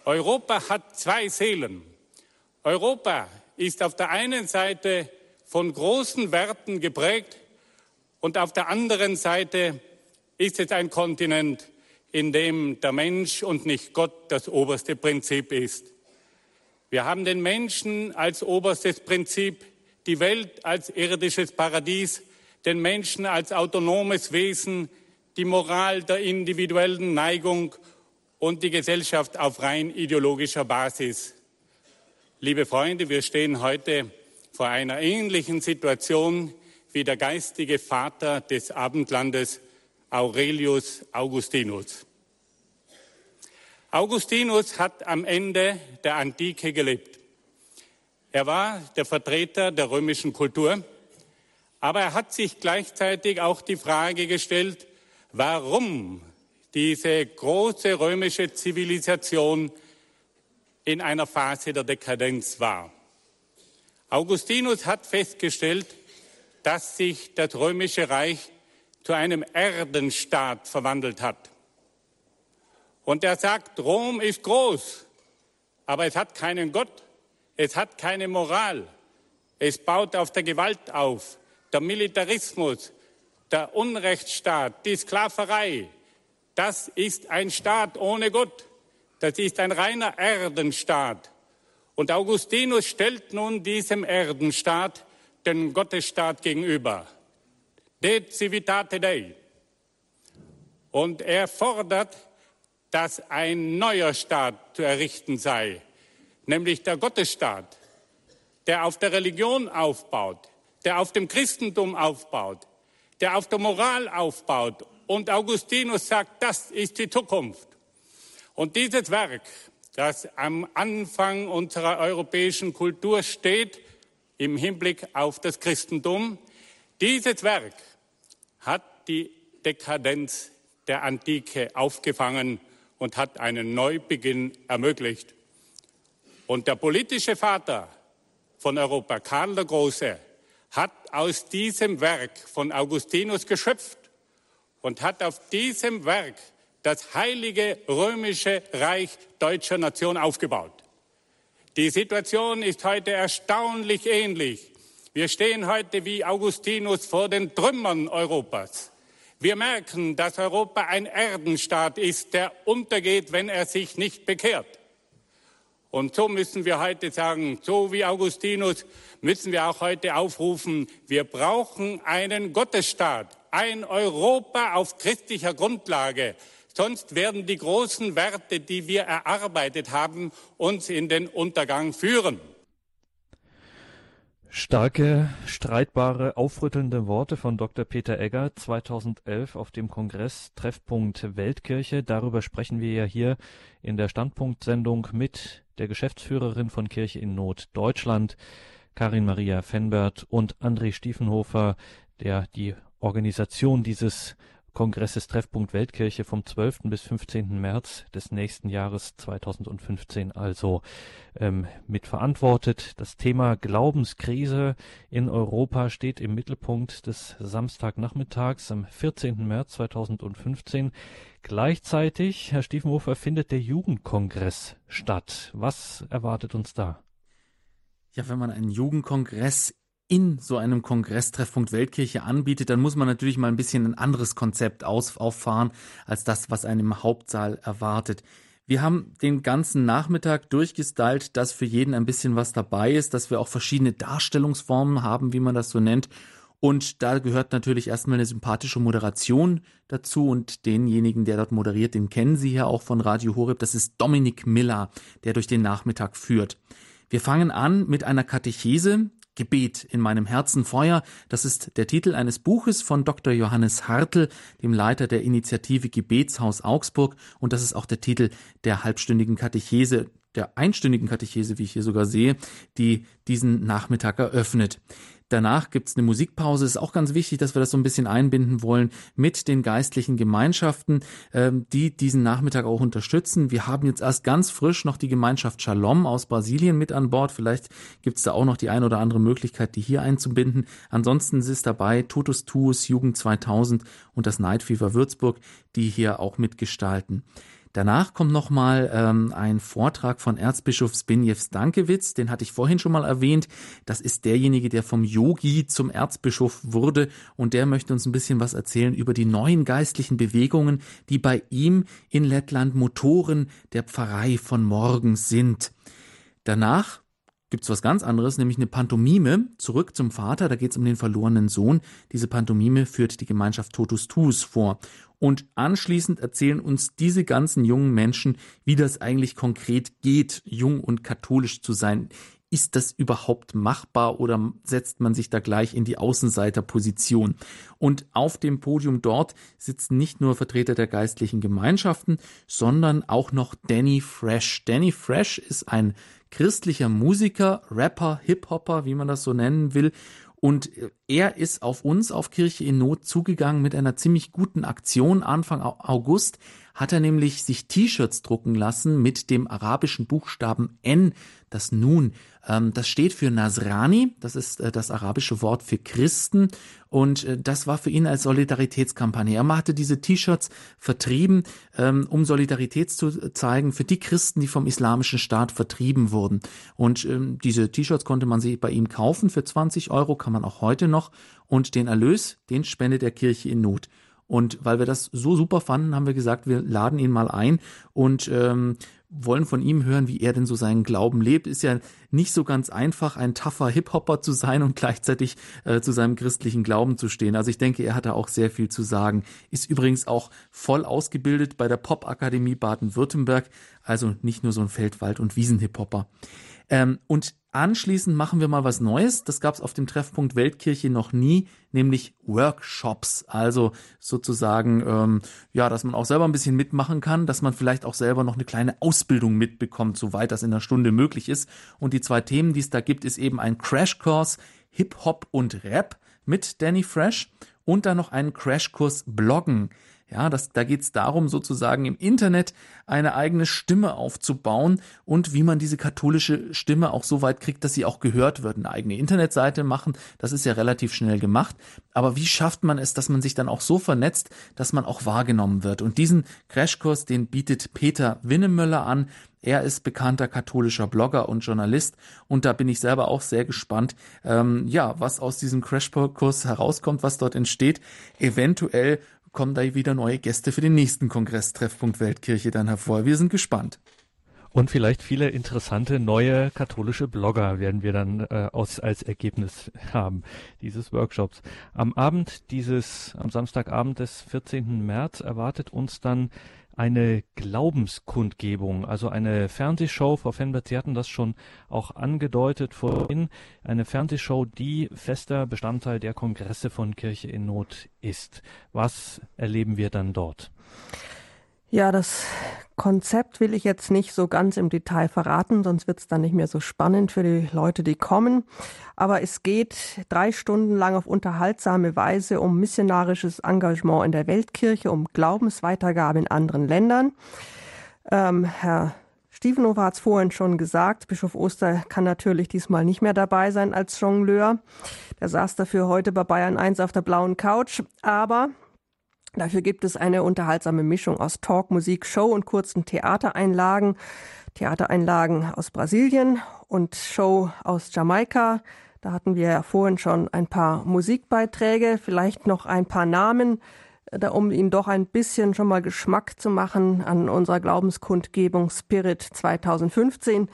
Europa hat zwei Seelen. Europa ist auf der einen Seite von großen Werten geprägt und auf der anderen Seite ist es ein Kontinent, in dem der Mensch und nicht Gott das oberste Prinzip ist. Wir haben den Menschen als oberstes Prinzip, die Welt als irdisches Paradies, den Menschen als autonomes Wesen, die Moral der individuellen Neigung und die Gesellschaft auf rein ideologischer Basis. Liebe Freunde, wir stehen heute vor einer ähnlichen Situation wie der geistige Vater des Abendlandes Aurelius Augustinus. Augustinus hat am Ende der Antike gelebt. Er war der Vertreter der römischen Kultur, aber er hat sich gleichzeitig auch die Frage gestellt, warum diese große römische Zivilisation in einer Phase der Dekadenz war. Augustinus hat festgestellt, dass sich das römische Reich zu einem Erdenstaat verwandelt hat. Und er sagt, Rom ist groß, aber es hat keinen Gott, es hat keine Moral, es baut auf der Gewalt auf, der Militarismus, der Unrechtsstaat, die Sklaverei. Das ist ein Staat ohne Gott. Das ist ein reiner Erdenstaat. Und Augustinus stellt nun diesem Erdenstaat den Gottesstaat gegenüber. De civitate Dei. Und er fordert, dass ein neuer Staat zu errichten sei, nämlich der Gottesstaat, der auf der Religion aufbaut, der auf dem Christentum aufbaut, der auf der Moral aufbaut. Und Augustinus sagt, das ist die Zukunft. Und dieses Werk, das am Anfang unserer europäischen Kultur steht, im Hinblick auf das Christentum, dieses Werk hat die Dekadenz der Antike aufgefangen und hat einen Neubeginn ermöglicht. Und der politische Vater von Europa, Karl der Große, hat aus diesem Werk von Augustinus geschöpft und hat auf diesem Werk das heilige römische Reich deutscher Nation aufgebaut. Die Situation ist heute erstaunlich ähnlich. Wir stehen heute wie Augustinus vor den Trümmern Europas. Wir merken, dass Europa ein Erdenstaat ist, der untergeht, wenn er sich nicht bekehrt. Und so müssen wir heute sagen, so wie Augustinus müssen wir auch heute aufrufen, wir brauchen einen Gottesstaat, ein Europa auf christlicher Grundlage. Sonst werden die großen Werte, die wir erarbeitet haben, uns in den Untergang führen. Starke, streitbare, aufrüttelnde Worte von Dr. Peter Egger 2011 auf dem Kongress Treffpunkt Weltkirche. Darüber sprechen wir ja hier in der Standpunktsendung mit der Geschäftsführerin von Kirche in Not Deutschland, Karin Maria Fenbert und André Stiefenhofer, der die Organisation dieses Kongresses Treffpunkt Weltkirche vom 12. bis 15. März des nächsten Jahres 2015 also ähm, mitverantwortet. Das Thema Glaubenskrise in Europa steht im Mittelpunkt des Samstagnachmittags am 14. März 2015. Gleichzeitig, Herr Stiefenhofer, findet der Jugendkongress statt. Was erwartet uns da? Ja, wenn man einen Jugendkongress in so einem Kongresstreffpunkt Weltkirche anbietet, dann muss man natürlich mal ein bisschen ein anderes Konzept aus, auffahren als das, was einem Hauptsaal erwartet. Wir haben den ganzen Nachmittag durchgestylt, dass für jeden ein bisschen was dabei ist, dass wir auch verschiedene Darstellungsformen haben, wie man das so nennt. Und da gehört natürlich erstmal eine sympathische Moderation dazu und denjenigen, der dort moderiert, den kennen Sie ja auch von Radio Horeb. Das ist Dominik Miller, der durch den Nachmittag führt. Wir fangen an mit einer Katechese, Gebet in meinem Herzen Feuer. Das ist der Titel eines Buches von Dr. Johannes Hartl, dem Leiter der Initiative Gebetshaus Augsburg. Und das ist auch der Titel der halbstündigen Katechese, der einstündigen Katechese, wie ich hier sogar sehe, die diesen Nachmittag eröffnet. Danach gibt's eine Musikpause. Ist auch ganz wichtig, dass wir das so ein bisschen einbinden wollen mit den geistlichen Gemeinschaften, ähm, die diesen Nachmittag auch unterstützen. Wir haben jetzt erst ganz frisch noch die Gemeinschaft Shalom aus Brasilien mit an Bord. Vielleicht gibt's da auch noch die ein oder andere Möglichkeit, die hier einzubinden. Ansonsten ist dabei Totus Tuus, Jugend 2000 und das Night Fever Würzburg, die hier auch mitgestalten. Danach kommt nochmal ähm, ein Vortrag von Erzbischof Zbigniew Stankiewicz, den hatte ich vorhin schon mal erwähnt. Das ist derjenige, der vom Yogi zum Erzbischof wurde und der möchte uns ein bisschen was erzählen über die neuen geistlichen Bewegungen, die bei ihm in Lettland Motoren der Pfarrei von morgen sind. Danach gibt's was ganz anderes, nämlich eine Pantomime, zurück zum Vater, da geht's um den verlorenen Sohn. Diese Pantomime führt die Gemeinschaft Totus Tuus vor. Und anschließend erzählen uns diese ganzen jungen Menschen, wie das eigentlich konkret geht, jung und katholisch zu sein. Ist das überhaupt machbar oder setzt man sich da gleich in die Außenseiterposition? Und auf dem Podium dort sitzen nicht nur Vertreter der geistlichen Gemeinschaften, sondern auch noch Danny Fresh. Danny Fresh ist ein christlicher Musiker, Rapper, Hip-Hopper, wie man das so nennen will. Und er ist auf uns, auf Kirche in Not, zugegangen mit einer ziemlich guten Aktion. Anfang August hat er nämlich sich T-Shirts drucken lassen mit dem arabischen Buchstaben N, das Nun. Ähm, das steht für Nasrani, das ist äh, das arabische Wort für Christen. Und äh, das war für ihn als Solidaritätskampagne. Er hatte diese T-Shirts vertrieben, ähm, um Solidarität zu zeigen für die Christen, die vom islamischen Staat vertrieben wurden. Und ähm, diese T-Shirts konnte man sich bei ihm kaufen für 20 Euro, kann man auch heute noch. Und den Erlös, den spendet der Kirche in Not. Und weil wir das so super fanden, haben wir gesagt, wir laden ihn mal ein und ähm, wollen von ihm hören, wie er denn so seinen Glauben lebt. Ist ja nicht so ganz einfach, ein tougher Hip-Hopper zu sein und gleichzeitig äh, zu seinem christlichen Glauben zu stehen. Also ich denke, er hat da auch sehr viel zu sagen. Ist übrigens auch voll ausgebildet bei der Popakademie Baden-Württemberg. Also nicht nur so ein Feldwald- und Wiesen-Hip-Hopper. Ähm, und anschließend machen wir mal was Neues. Das gab es auf dem Treffpunkt Weltkirche noch nie, nämlich Workshops. Also sozusagen, ähm, ja, dass man auch selber ein bisschen mitmachen kann, dass man vielleicht auch selber noch eine kleine Ausbildung mitbekommt, soweit das in einer Stunde möglich ist. Und die zwei Themen, die es da gibt, ist eben ein Crashkurs Hip-Hop und Rap mit Danny Fresh und dann noch einen Crashkurs Bloggen Ja, das, da geht es darum, sozusagen im Internet eine eigene Stimme aufzubauen und wie man diese katholische Stimme auch so weit kriegt, dass sie auch gehört wird. Eine eigene Internetseite machen, das ist ja relativ schnell gemacht. Aber wie schafft man es, dass man sich dann auch so vernetzt, dass man auch wahrgenommen wird? Und diesen Crashkurs, den bietet Peter Winnemöller an. Er ist bekannter katholischer Blogger und Journalist und da bin ich selber auch sehr gespannt, ähm, ja, was aus diesem Crashkurs herauskommt, was dort entsteht. Eventuell kommen da wieder neue Gäste für den nächsten Kongress Treffpunkt Weltkirche dann hervor. Wir sind gespannt. Und vielleicht viele interessante neue katholische Blogger werden wir dann äh, aus, als Ergebnis haben dieses Workshops. Am Abend dieses, am Samstagabend des 14. März erwartet uns dann eine Glaubenskundgebung, also eine Fernsehshow. Frau Fenbert, Sie hatten das schon auch angedeutet vorhin. Eine Fernsehshow, die fester Bestandteil der Kongresse von Kirche in Not ist. Was erleben wir dann dort? Ja, das Konzept will ich jetzt nicht so ganz im Detail verraten, sonst wird es dann nicht mehr so spannend für die Leute, die kommen. Aber es geht drei Stunden lang auf unterhaltsame Weise um missionarisches Engagement in der Weltkirche, um Glaubensweitergabe in anderen Ländern. Ähm, Herr Stevenhofer hat es vorhin schon gesagt, Bischof Oster kann natürlich diesmal nicht mehr dabei sein als Jongleur. Der saß dafür heute bei Bayern 1 auf der blauen Couch. Aber Dafür gibt es eine unterhaltsame Mischung aus Talk, Musik, Show und kurzen Theatereinlagen. Theatereinlagen aus Brasilien und Show aus Jamaika. Da hatten wir ja vorhin schon ein paar Musikbeiträge, vielleicht noch ein paar Namen, da um Ihnen doch ein bisschen schon mal Geschmack zu machen an unserer Glaubenskundgebung Spirit 2015.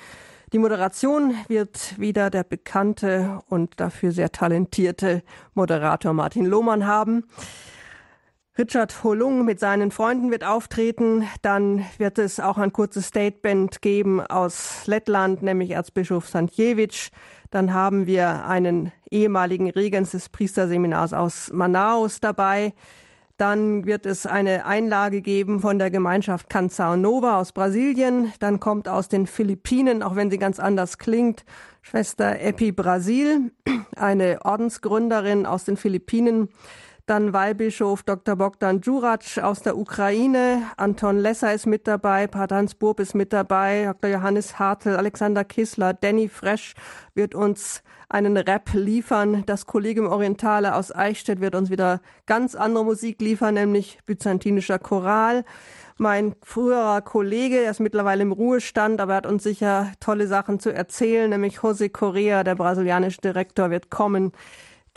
Die Moderation wird wieder der bekannte und dafür sehr talentierte Moderator Martin Lohmann haben. Richard Holung mit seinen Freunden wird auftreten. Dann wird es auch ein kurzes Statement geben aus Lettland, nämlich Erzbischof Santjewitsch. Dann haben wir einen ehemaligen Regens des Priesterseminars aus Manaus dabei. Dann wird es eine Einlage geben von der Gemeinschaft Canção Nova aus Brasilien. Dann kommt aus den Philippinen, auch wenn sie ganz anders klingt, Schwester Epi Brasil, eine Ordensgründerin aus den Philippinen. Dann Weihbischof Dr. Bogdan Djurac aus der Ukraine, Anton Lesser ist mit dabei, Pater Hans Burb ist mit dabei, Dr. Johannes Hartl, Alexander Kissler, Danny Fresh wird uns einen Rap liefern. Das Kollegium Orientale aus Eichstätt wird uns wieder ganz andere Musik liefern, nämlich byzantinischer Choral. Mein früherer Kollege, der ist mittlerweile im Ruhestand, aber er hat uns sicher tolle Sachen zu erzählen, nämlich Jose Correa, der brasilianische Direktor, wird kommen.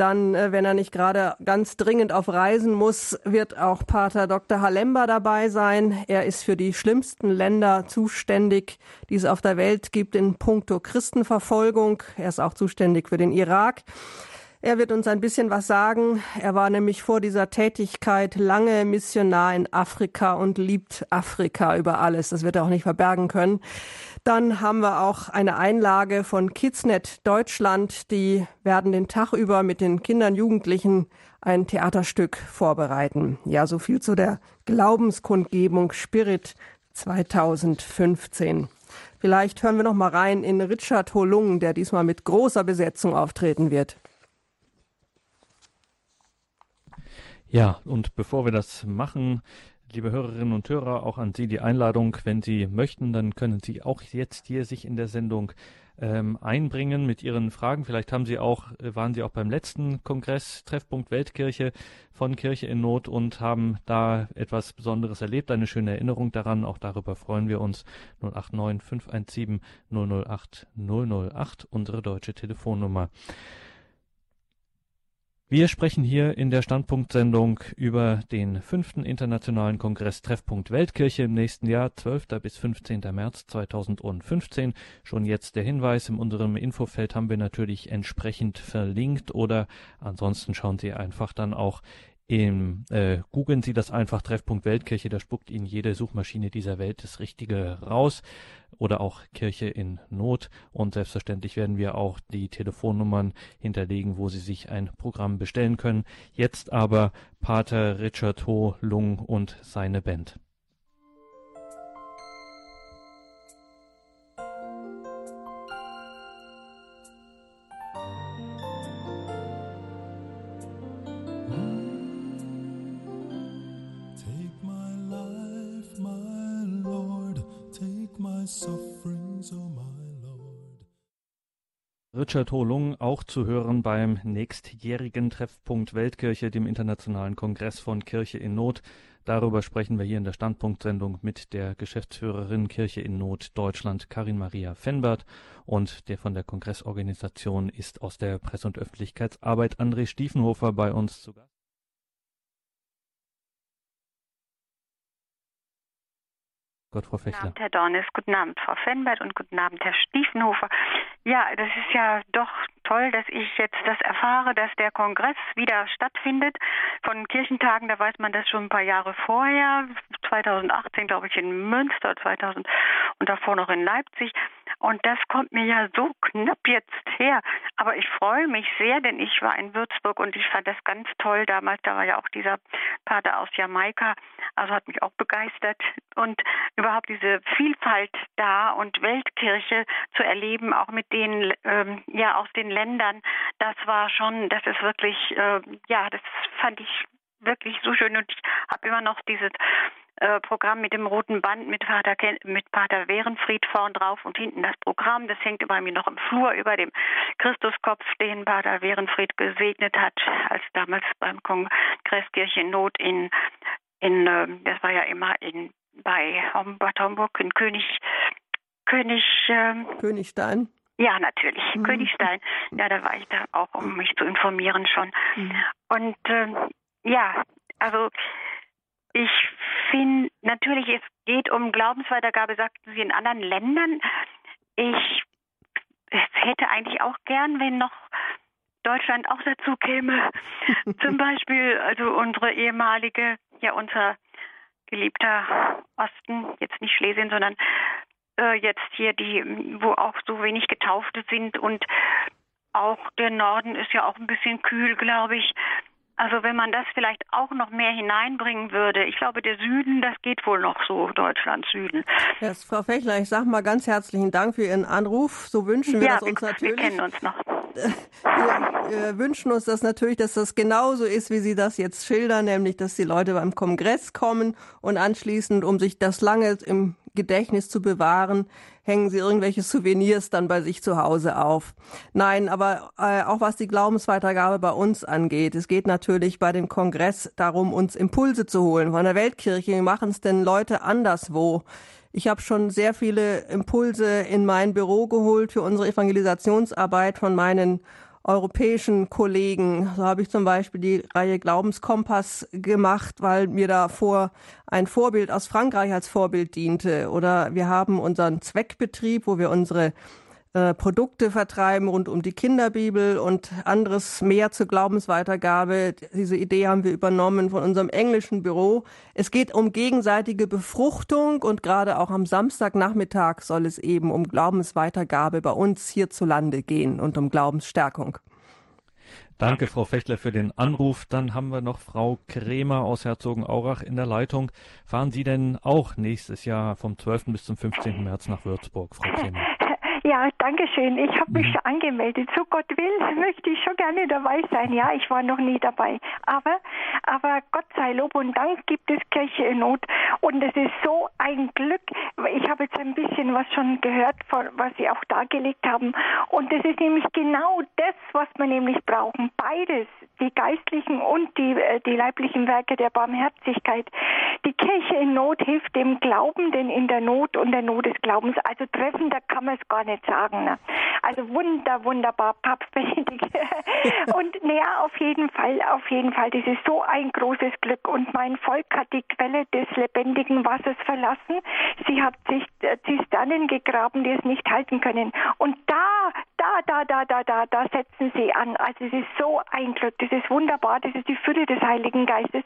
Dann, äh, wenn er nicht gerade ganz dringend auf Reisen muss, wird auch Pater Dr. Halemba dabei sein. Er ist für die schlimmsten Länder zuständig, die es auf der Welt gibt in puncto Christenverfolgung. Er ist auch zuständig für den Irak. Er wird uns ein bisschen was sagen. Er war nämlich vor dieser Tätigkeit lange Missionar in Afrika und liebt Afrika über alles. Das wird er auch nicht verbergen können. Dann haben wir auch eine Einlage von Kidsnet Deutschland. Die werden den Tag über mit den Kindern, Jugendlichen ein Theaterstück vorbereiten. Ja, so viel zu der Glaubenskundgebung Spirit 2015. Vielleicht hören wir noch mal rein in Richard Holung, der diesmal mit großer Besetzung auftreten wird. Ja, und bevor wir das machen, liebe Hörerinnen und Hörer, auch an Sie die Einladung, wenn Sie möchten, dann können Sie auch jetzt hier sich in der Sendung ähm, einbringen mit Ihren Fragen. Vielleicht haben Sie auch, äh, waren Sie auch beim letzten Kongress Treffpunkt Weltkirche von Kirche in Not und haben da etwas Besonderes erlebt, eine schöne Erinnerung daran. Auch darüber freuen wir uns. 089 517 008 008, unsere deutsche Telefonnummer. Wir sprechen hier in der Standpunktsendung über den fünften internationalen Kongress Treffpunkt Weltkirche im nächsten Jahr, 12. bis 15. März 2015. Schon jetzt der Hinweis, in unserem Infofeld haben wir natürlich entsprechend verlinkt oder ansonsten schauen Sie einfach dann auch im, äh, googeln Sie das einfach Treffpunkt Weltkirche, da spuckt Ihnen jede Suchmaschine dieser Welt das Richtige raus oder auch Kirche in Not und selbstverständlich werden wir auch die Telefonnummern hinterlegen, wo Sie sich ein Programm bestellen können. Jetzt aber Pater Richard Ho Lung und seine Band. Richard Holung auch zu hören beim nächstjährigen Treffpunkt Weltkirche, dem Internationalen Kongress von Kirche in Not. Darüber sprechen wir hier in der Standpunktsendung mit der Geschäftsführerin Kirche in Not Deutschland, Karin Maria Fenbert. Und der von der Kongressorganisation ist aus der Presse- und Öffentlichkeitsarbeit André Stiefenhofer bei uns zu Gast. Gott, Frau Fechler. Guten Abend, Herr Dornis. Guten Abend, Frau Fenbert und guten Abend, Herr Stiefenhofer. Ja, das ist ja doch toll, dass ich jetzt das erfahre, dass der Kongress wieder stattfindet. Von Kirchentagen, da weiß man das schon ein paar Jahre vorher. 2018, glaube ich, in Münster, 2000 und davor noch in Leipzig. Und das kommt mir ja so knapp jetzt her. Aber ich freue mich sehr, denn ich war in Würzburg und ich fand das ganz toll damals. Da war ja auch dieser Pater aus Jamaika. Also hat mich auch begeistert. Und überhaupt diese Vielfalt da und Weltkirche zu erleben, auch mit den, ähm, ja, aus den Ländern, das war schon, das ist wirklich, äh, ja, das fand ich wirklich so schön und ich habe immer noch dieses äh, Programm mit dem roten Band mit Vater, mit Pater Wehrenfried vorn drauf und hinten das Programm. Das hängt bei mir noch im Flur über dem Christuskopf, den Pater Wehrenfried gesegnet hat, als damals beim Kongress Kirche Not in, in äh, das war ja immer in bei Bad Homburg in König König ähm, Königstein. Ja, natürlich. Mhm. Königstein. Ja, da war ich da auch, um mich zu informieren schon. Mhm. Und ähm, ja, also ich finde natürlich, es geht um Glaubensweitergabe, sagten Sie, in anderen Ländern. Ich hätte eigentlich auch gern, wenn noch Deutschland auch dazu käme. [LAUGHS] Zum Beispiel, also unsere ehemalige, ja, unser geliebter Osten, jetzt nicht Schlesien, sondern äh, jetzt hier die, wo auch so wenig Getaufte sind und auch der Norden ist ja auch ein bisschen kühl, glaube ich. Also wenn man das vielleicht auch noch mehr hineinbringen würde. Ich glaube, der Süden, das geht wohl noch so, Deutschland Süden. Yes, Frau Fechler, ich sage mal ganz herzlichen Dank für Ihren Anruf. So wünschen wir ja, das uns natürlich. Wir kennen uns noch. Wir, wir wünschen uns das natürlich, dass das genauso ist, wie Sie das jetzt schildern, nämlich dass die Leute beim Kongress kommen und anschließend, um sich das lange im Gedächtnis zu bewahren, hängen sie irgendwelche Souvenirs dann bei sich zu Hause auf. Nein, aber äh, auch was die Glaubensweitergabe bei uns angeht, es geht natürlich bei dem Kongress darum, uns Impulse zu holen von der Weltkirche. Wie machen es denn Leute anderswo? Ich habe schon sehr viele Impulse in mein Büro geholt für unsere Evangelisationsarbeit von meinen europäischen Kollegen. So habe ich zum Beispiel die Reihe Glaubenskompass gemacht, weil mir davor ein Vorbild aus Frankreich als Vorbild diente. Oder wir haben unseren Zweckbetrieb, wo wir unsere äh, Produkte vertreiben rund um die Kinderbibel und anderes mehr zur Glaubensweitergabe. Diese Idee haben wir übernommen von unserem englischen Büro. Es geht um gegenseitige Befruchtung und gerade auch am Samstagnachmittag soll es eben um Glaubensweitergabe bei uns hierzulande gehen und um Glaubensstärkung. Danke, Frau Fechtler, für den Anruf. Dann haben wir noch Frau Kremer aus Herzogenaurach in der Leitung. Fahren Sie denn auch nächstes Jahr vom 12. bis zum 15. März nach Würzburg, Frau Kremer? Ja, danke schön. Ich habe mich mhm. schon angemeldet. So Gott will, [LAUGHS] möchte ich schon gerne dabei sein. Ja, ich war noch nie dabei. Aber, aber Gott sei Lob und Dank gibt es Kirche in Not. Und es ist so ein Glück. Ich habe jetzt ein bisschen was schon gehört, was Sie auch dargelegt haben. Und das ist nämlich genau das, was wir nämlich brauchen. Beides, die geistlichen und die, äh, die leiblichen Werke der Barmherzigkeit. Die Kirche in Not hilft dem Glaubenden in der Not und der Not des Glaubens. Also treffender kann man es gar nicht sagen. Ne? Also wunder, wunderbar, Papst [LAUGHS] Benedikt. und naja, auf jeden Fall, auf jeden Fall, das ist so ein großes Glück. Und mein Volk hat die Quelle des lebendigen Wassers verlassen. Sie hat sich äh, Zisternen gegraben, die es nicht halten können. Und da, da, da, da, da, da, da setzen sie an. Also es ist so ein Glück. Das ist wunderbar. Das ist die Fülle des Heiligen Geistes.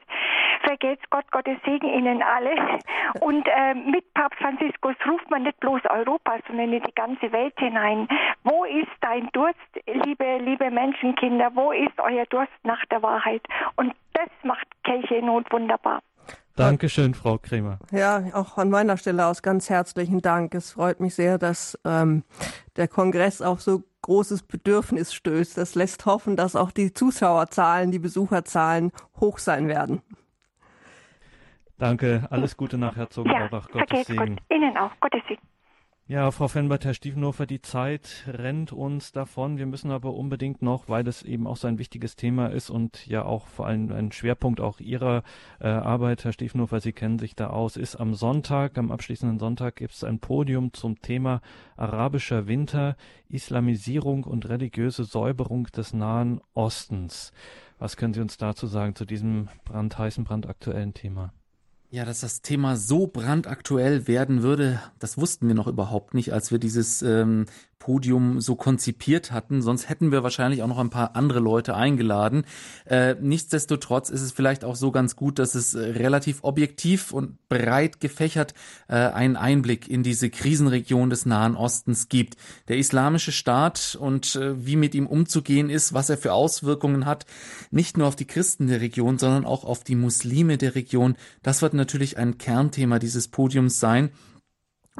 Vergelt's Gott, Gottes Segen Ihnen alle. [LAUGHS] Und äh, mit Papst Franziskus ruft man nicht bloß Europa, sondern die ganze Welt hinein. Wo ist dein Durst, liebe, liebe Menschenkinder? Wo ist euer Durst nach der Wahrheit? Und das macht Kirche in Not wunderbar. Dankeschön, Frau Kremer. Ja, auch an meiner Stelle aus ganz herzlichen Dank. Es freut mich sehr, dass ähm, der Kongress auf so großes Bedürfnis stößt. Das lässt hoffen, dass auch die Zuschauerzahlen, die Besucherzahlen hoch sein werden. Danke, alles Gute nach Herzogenaurach. Ja, Gottes Segen. Gott. Ihnen auch, Gottes Segen. Ja, Frau Fenbert, Herr Stiefenhofer, die Zeit rennt uns davon. Wir müssen aber unbedingt noch, weil das eben auch so ein wichtiges Thema ist und ja auch vor allem ein Schwerpunkt auch Ihrer äh, Arbeit, Herr Stiefenhofer, Sie kennen sich da aus, ist am Sonntag, am abschließenden Sonntag gibt es ein Podium zum Thema arabischer Winter, Islamisierung und religiöse Säuberung des Nahen Ostens. Was können Sie uns dazu sagen zu diesem brandheißen, brandaktuellen Thema? Ja, dass das Thema so brandaktuell werden würde, das wussten wir noch überhaupt nicht, als wir dieses ähm, Podium so konzipiert hatten. Sonst hätten wir wahrscheinlich auch noch ein paar andere Leute eingeladen. Äh, nichtsdestotrotz ist es vielleicht auch so ganz gut, dass es äh, relativ objektiv und breit gefächert äh, einen Einblick in diese Krisenregion des Nahen Ostens gibt. Der islamische Staat und äh, wie mit ihm umzugehen ist, was er für Auswirkungen hat, nicht nur auf die Christen der Region, sondern auch auf die Muslime der Region. Das wird natürlich ein Kernthema dieses Podiums sein.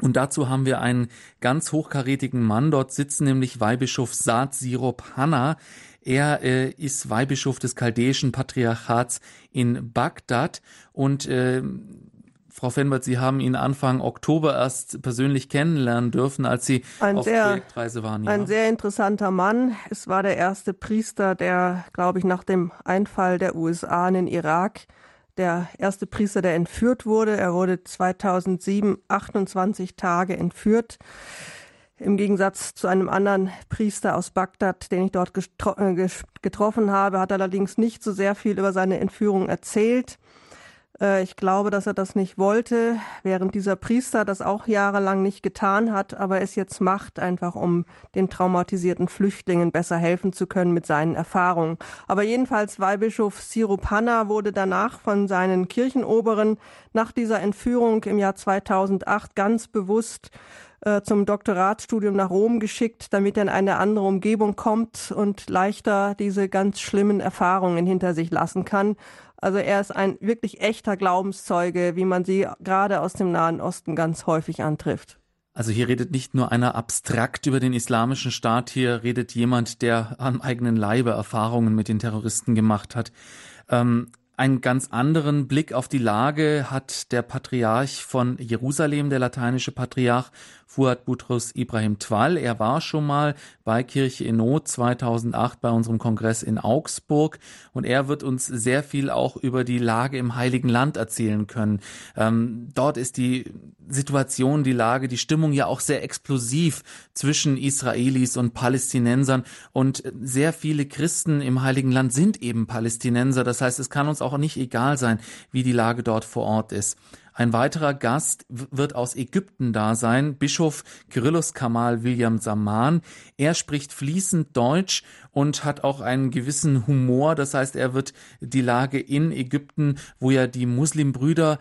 Und dazu haben wir einen ganz hochkarätigen Mann dort sitzen, nämlich Weihbischof Saad Sirop Hanna. Er äh, ist Weihbischof des chaldäischen Patriarchats in Bagdad und äh, Frau Fenbert, Sie haben ihn Anfang Oktober erst persönlich kennenlernen dürfen, als Sie ein auf sehr, Projektreise waren. Ja. Ein sehr interessanter Mann. Es war der erste Priester, der, glaube ich, nach dem Einfall der USA in den Irak der erste Priester, der entführt wurde. Er wurde 2007 28 Tage entführt. Im Gegensatz zu einem anderen Priester aus Bagdad, den ich dort äh, getroffen habe, hat er allerdings nicht so sehr viel über seine Entführung erzählt. Äh, ich glaube, dass er das nicht wollte, während dieser Priester das auch jahrelang nicht getan hat, aber es jetzt macht, einfach um den traumatisierten Flüchtlingen besser helfen zu können mit seinen Erfahrungen. Aber jedenfalls Weihbischof Sirupanna wurde danach von seinen Kirchenoberen nach dieser Entführung im Jahr 2008 ganz bewusst äh, zum Doktoratsstudium nach Rom geschickt, damit er in eine andere Umgebung kommt und leichter diese ganz schlimmen Erfahrungen hinter sich lassen kann. Also er ist ein wirklich echter Glaubenszeuge, wie man sie gerade aus dem Nahen Osten ganz häufig antrifft. Also hier redet nicht nur einer abstrakt über den islamischen Staat, hier redet jemand, der am eigenen Leibe Erfahrungen mit den Terroristen gemacht hat. Ähm, einen ganz anderen Blick auf die Lage hat der Patriarch von Jerusalem, der lateinische Patriarch Fuad Butros Ibrahim Twal. Er war schon mal bei Kirche in Not 2008 bei unserem Kongress in Augsburg und er wird uns sehr viel auch über die Lage im Heiligen Land erzählen können. Ähm, dort ist die Situation, die Lage, die Stimmung ja auch sehr explosiv zwischen Israelis und Palästinensern und sehr viele Christen im Heiligen Land sind eben Palästinenser. Das heißt, es kann uns auch nicht egal sein, wie die Lage dort vor Ort ist. Ein weiterer Gast wird aus Ägypten da sein, Bischof Kyrillos Kamal William Saman. Er spricht fließend Deutsch und hat auch einen gewissen Humor. Das heißt, er wird die Lage in Ägypten, wo ja die Muslimbrüder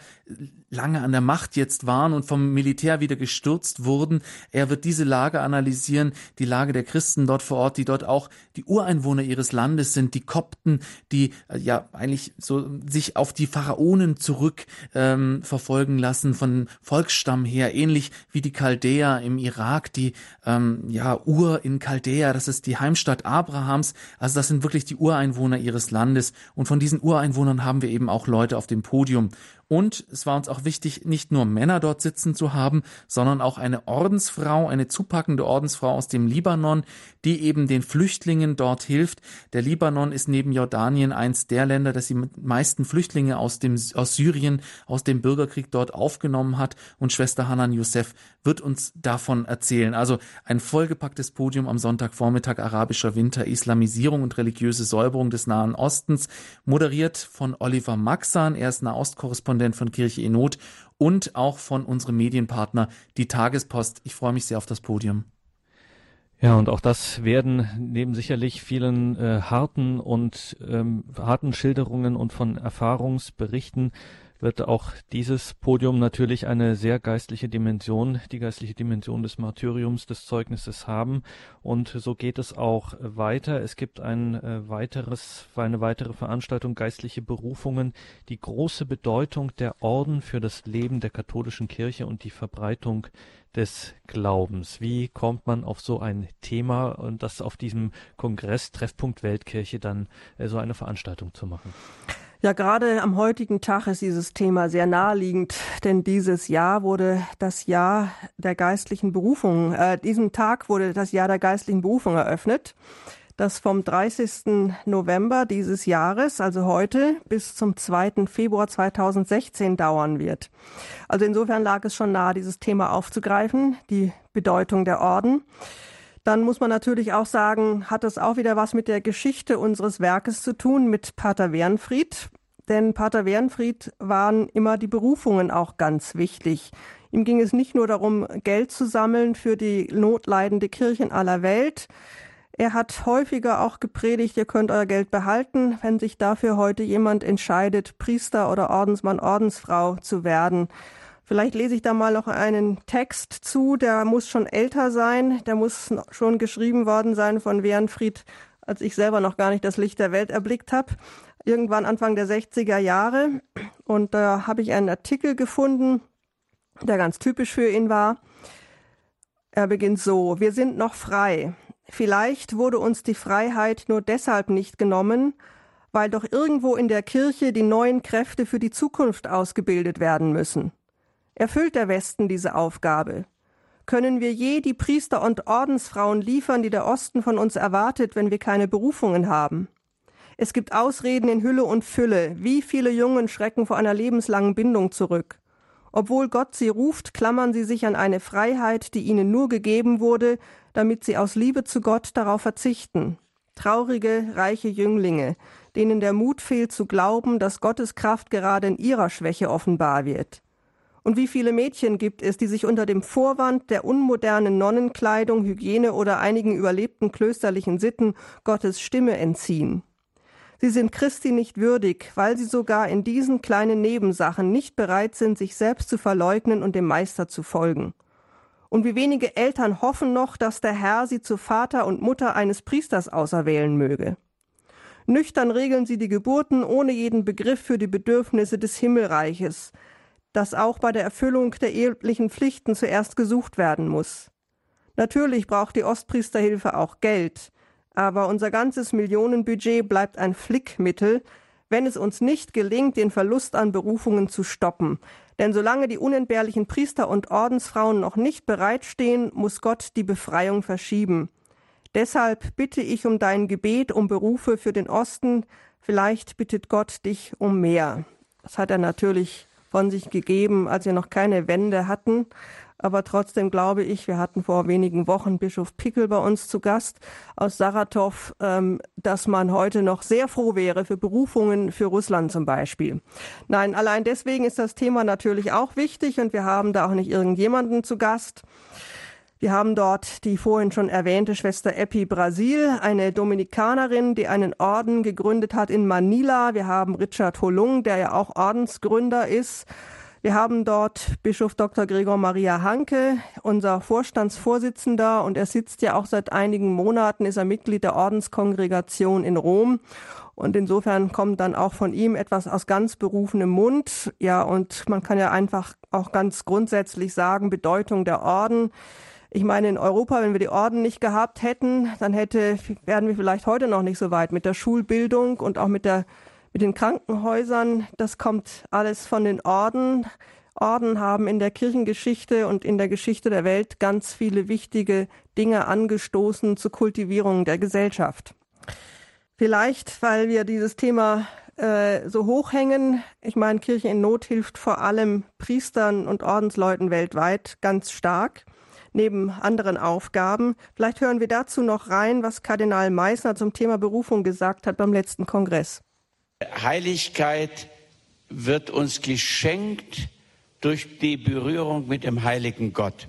lange an der Macht jetzt waren und vom Militär wieder gestürzt wurden. Er wird diese Lage analysieren, die Lage der Christen dort vor Ort, die dort auch die Ureinwohner ihres Landes sind, die Kopten, die äh, ja eigentlich so sich auf die Pharaonen zurück ähm, verfolgen lassen von Volksstamm her, ähnlich wie die Chaldäer im Irak, die ähm, ja Ur in Chaldäa, das ist die Heimstadt Abrahams. Also das sind wirklich die Ureinwohner ihres Landes und von diesen Ureinwohnern haben wir eben auch Leute auf dem Podium. Und es war uns auch wichtig, nicht nur Männer dort sitzen zu haben, sondern auch eine Ordensfrau, eine zupackende Ordensfrau aus dem Libanon, die eben den Flüchtlingen dort hilft. Der Libanon ist neben Jordanien eins der Länder, das die meisten Flüchtlinge aus dem, aus Syrien, aus dem Bürgerkrieg dort aufgenommen hat. Und Schwester Hanan Youssef wird uns davon erzählen. Also ein vollgepacktes Podium am Sonntagvormittag arabischer Winter, Islamisierung und religiöse Säuberung des Nahen Ostens, moderiert von Oliver Maxan. Er ist Nahostkorrespondent von Kirche in Not und auch von unserem Medienpartner, die Tagespost. Ich freue mich sehr auf das Podium. Ja, und auch das werden neben sicherlich vielen äh, harten und ähm, harten Schilderungen und von Erfahrungsberichten wird auch dieses Podium natürlich eine sehr geistliche Dimension, die geistliche Dimension des Martyriums, des Zeugnisses haben. Und so geht es auch weiter. Es gibt ein äh, weiteres, eine weitere Veranstaltung, geistliche Berufungen, die große Bedeutung der Orden für das Leben der katholischen Kirche und die Verbreitung des Glaubens. Wie kommt man auf so ein Thema und das auf diesem Kongress Treffpunkt Weltkirche dann äh, so eine Veranstaltung zu machen? Ja, gerade am heutigen Tag ist dieses Thema sehr naheliegend, denn dieses Jahr wurde das Jahr der geistlichen Berufung, äh, diesem Tag wurde das Jahr der geistlichen Berufung eröffnet, das vom 30. November dieses Jahres, also heute, bis zum 2. Februar 2016 dauern wird. Also insofern lag es schon nahe, dieses Thema aufzugreifen, die Bedeutung der Orden. Dann muss man natürlich auch sagen, hat es auch wieder was mit der Geschichte unseres Werkes zu tun, mit Pater Wernfried. Denn Pater Wernfried waren immer die Berufungen auch ganz wichtig. Ihm ging es nicht nur darum, Geld zu sammeln für die notleidende Kirche in aller Welt. Er hat häufiger auch gepredigt, ihr könnt euer Geld behalten, wenn sich dafür heute jemand entscheidet, Priester oder Ordensmann, Ordensfrau zu werden. Vielleicht lese ich da mal noch einen Text zu, der muss schon älter sein, der muss schon geschrieben worden sein von Wernfried, als ich selber noch gar nicht das Licht der Welt erblickt habe irgendwann Anfang der 60er Jahre. Und da habe ich einen Artikel gefunden, der ganz typisch für ihn war. Er beginnt so, wir sind noch frei. Vielleicht wurde uns die Freiheit nur deshalb nicht genommen, weil doch irgendwo in der Kirche die neuen Kräfte für die Zukunft ausgebildet werden müssen. Erfüllt der Westen diese Aufgabe? Können wir je die Priester und Ordensfrauen liefern, die der Osten von uns erwartet, wenn wir keine Berufungen haben? Es gibt Ausreden in Hülle und Fülle. Wie viele Jungen schrecken vor einer lebenslangen Bindung zurück? Obwohl Gott sie ruft, klammern sie sich an eine Freiheit, die ihnen nur gegeben wurde, damit sie aus Liebe zu Gott darauf verzichten. Traurige, reiche Jünglinge, denen der Mut fehlt zu glauben, dass Gottes Kraft gerade in ihrer Schwäche offenbar wird. Und wie viele Mädchen gibt es, die sich unter dem Vorwand der unmodernen Nonnenkleidung, Hygiene oder einigen überlebten klösterlichen Sitten Gottes Stimme entziehen? Sie sind Christi nicht würdig, weil sie sogar in diesen kleinen Nebensachen nicht bereit sind, sich selbst zu verleugnen und dem Meister zu folgen. Und wie wenige Eltern hoffen noch, dass der Herr sie zu Vater und Mutter eines Priesters auserwählen möge. Nüchtern regeln sie die Geburten ohne jeden Begriff für die Bedürfnisse des Himmelreiches, das auch bei der Erfüllung der ehelichen Pflichten zuerst gesucht werden muss. Natürlich braucht die Ostpriesterhilfe auch Geld, aber unser ganzes Millionenbudget bleibt ein Flickmittel, wenn es uns nicht gelingt, den Verlust an Berufungen zu stoppen. Denn solange die unentbehrlichen Priester und Ordensfrauen noch nicht bereitstehen, muss Gott die Befreiung verschieben. Deshalb bitte ich um dein Gebet um Berufe für den Osten. Vielleicht bittet Gott dich um mehr. Das hat er natürlich von sich gegeben, als wir noch keine Wände hatten. Aber trotzdem glaube ich, wir hatten vor wenigen Wochen Bischof Pickel bei uns zu Gast aus Saratow, ähm, dass man heute noch sehr froh wäre für Berufungen für Russland zum Beispiel. Nein, allein deswegen ist das Thema natürlich auch wichtig und wir haben da auch nicht irgendjemanden zu Gast. Wir haben dort die vorhin schon erwähnte Schwester Epi Brasil, eine Dominikanerin, die einen Orden gegründet hat in Manila. Wir haben Richard Holung, der ja auch Ordensgründer ist. Wir haben dort Bischof Dr. Gregor Maria Hanke, unser Vorstandsvorsitzender, und er sitzt ja auch seit einigen Monaten, ist er Mitglied der Ordenskongregation in Rom. Und insofern kommt dann auch von ihm etwas aus ganz berufenem Mund. Ja, und man kann ja einfach auch ganz grundsätzlich sagen, Bedeutung der Orden. Ich meine, in Europa, wenn wir die Orden nicht gehabt hätten, dann hätte, wären wir vielleicht heute noch nicht so weit mit der Schulbildung und auch mit der mit den Krankenhäusern, das kommt alles von den Orden. Orden haben in der Kirchengeschichte und in der Geschichte der Welt ganz viele wichtige Dinge angestoßen zur Kultivierung der Gesellschaft. Vielleicht, weil wir dieses Thema äh, so hochhängen. Ich meine, Kirche in Not hilft vor allem Priestern und Ordensleuten weltweit ganz stark, neben anderen Aufgaben. Vielleicht hören wir dazu noch rein, was Kardinal Meissner zum Thema Berufung gesagt hat beim letzten Kongress. Heiligkeit wird uns geschenkt durch die Berührung mit dem heiligen Gott.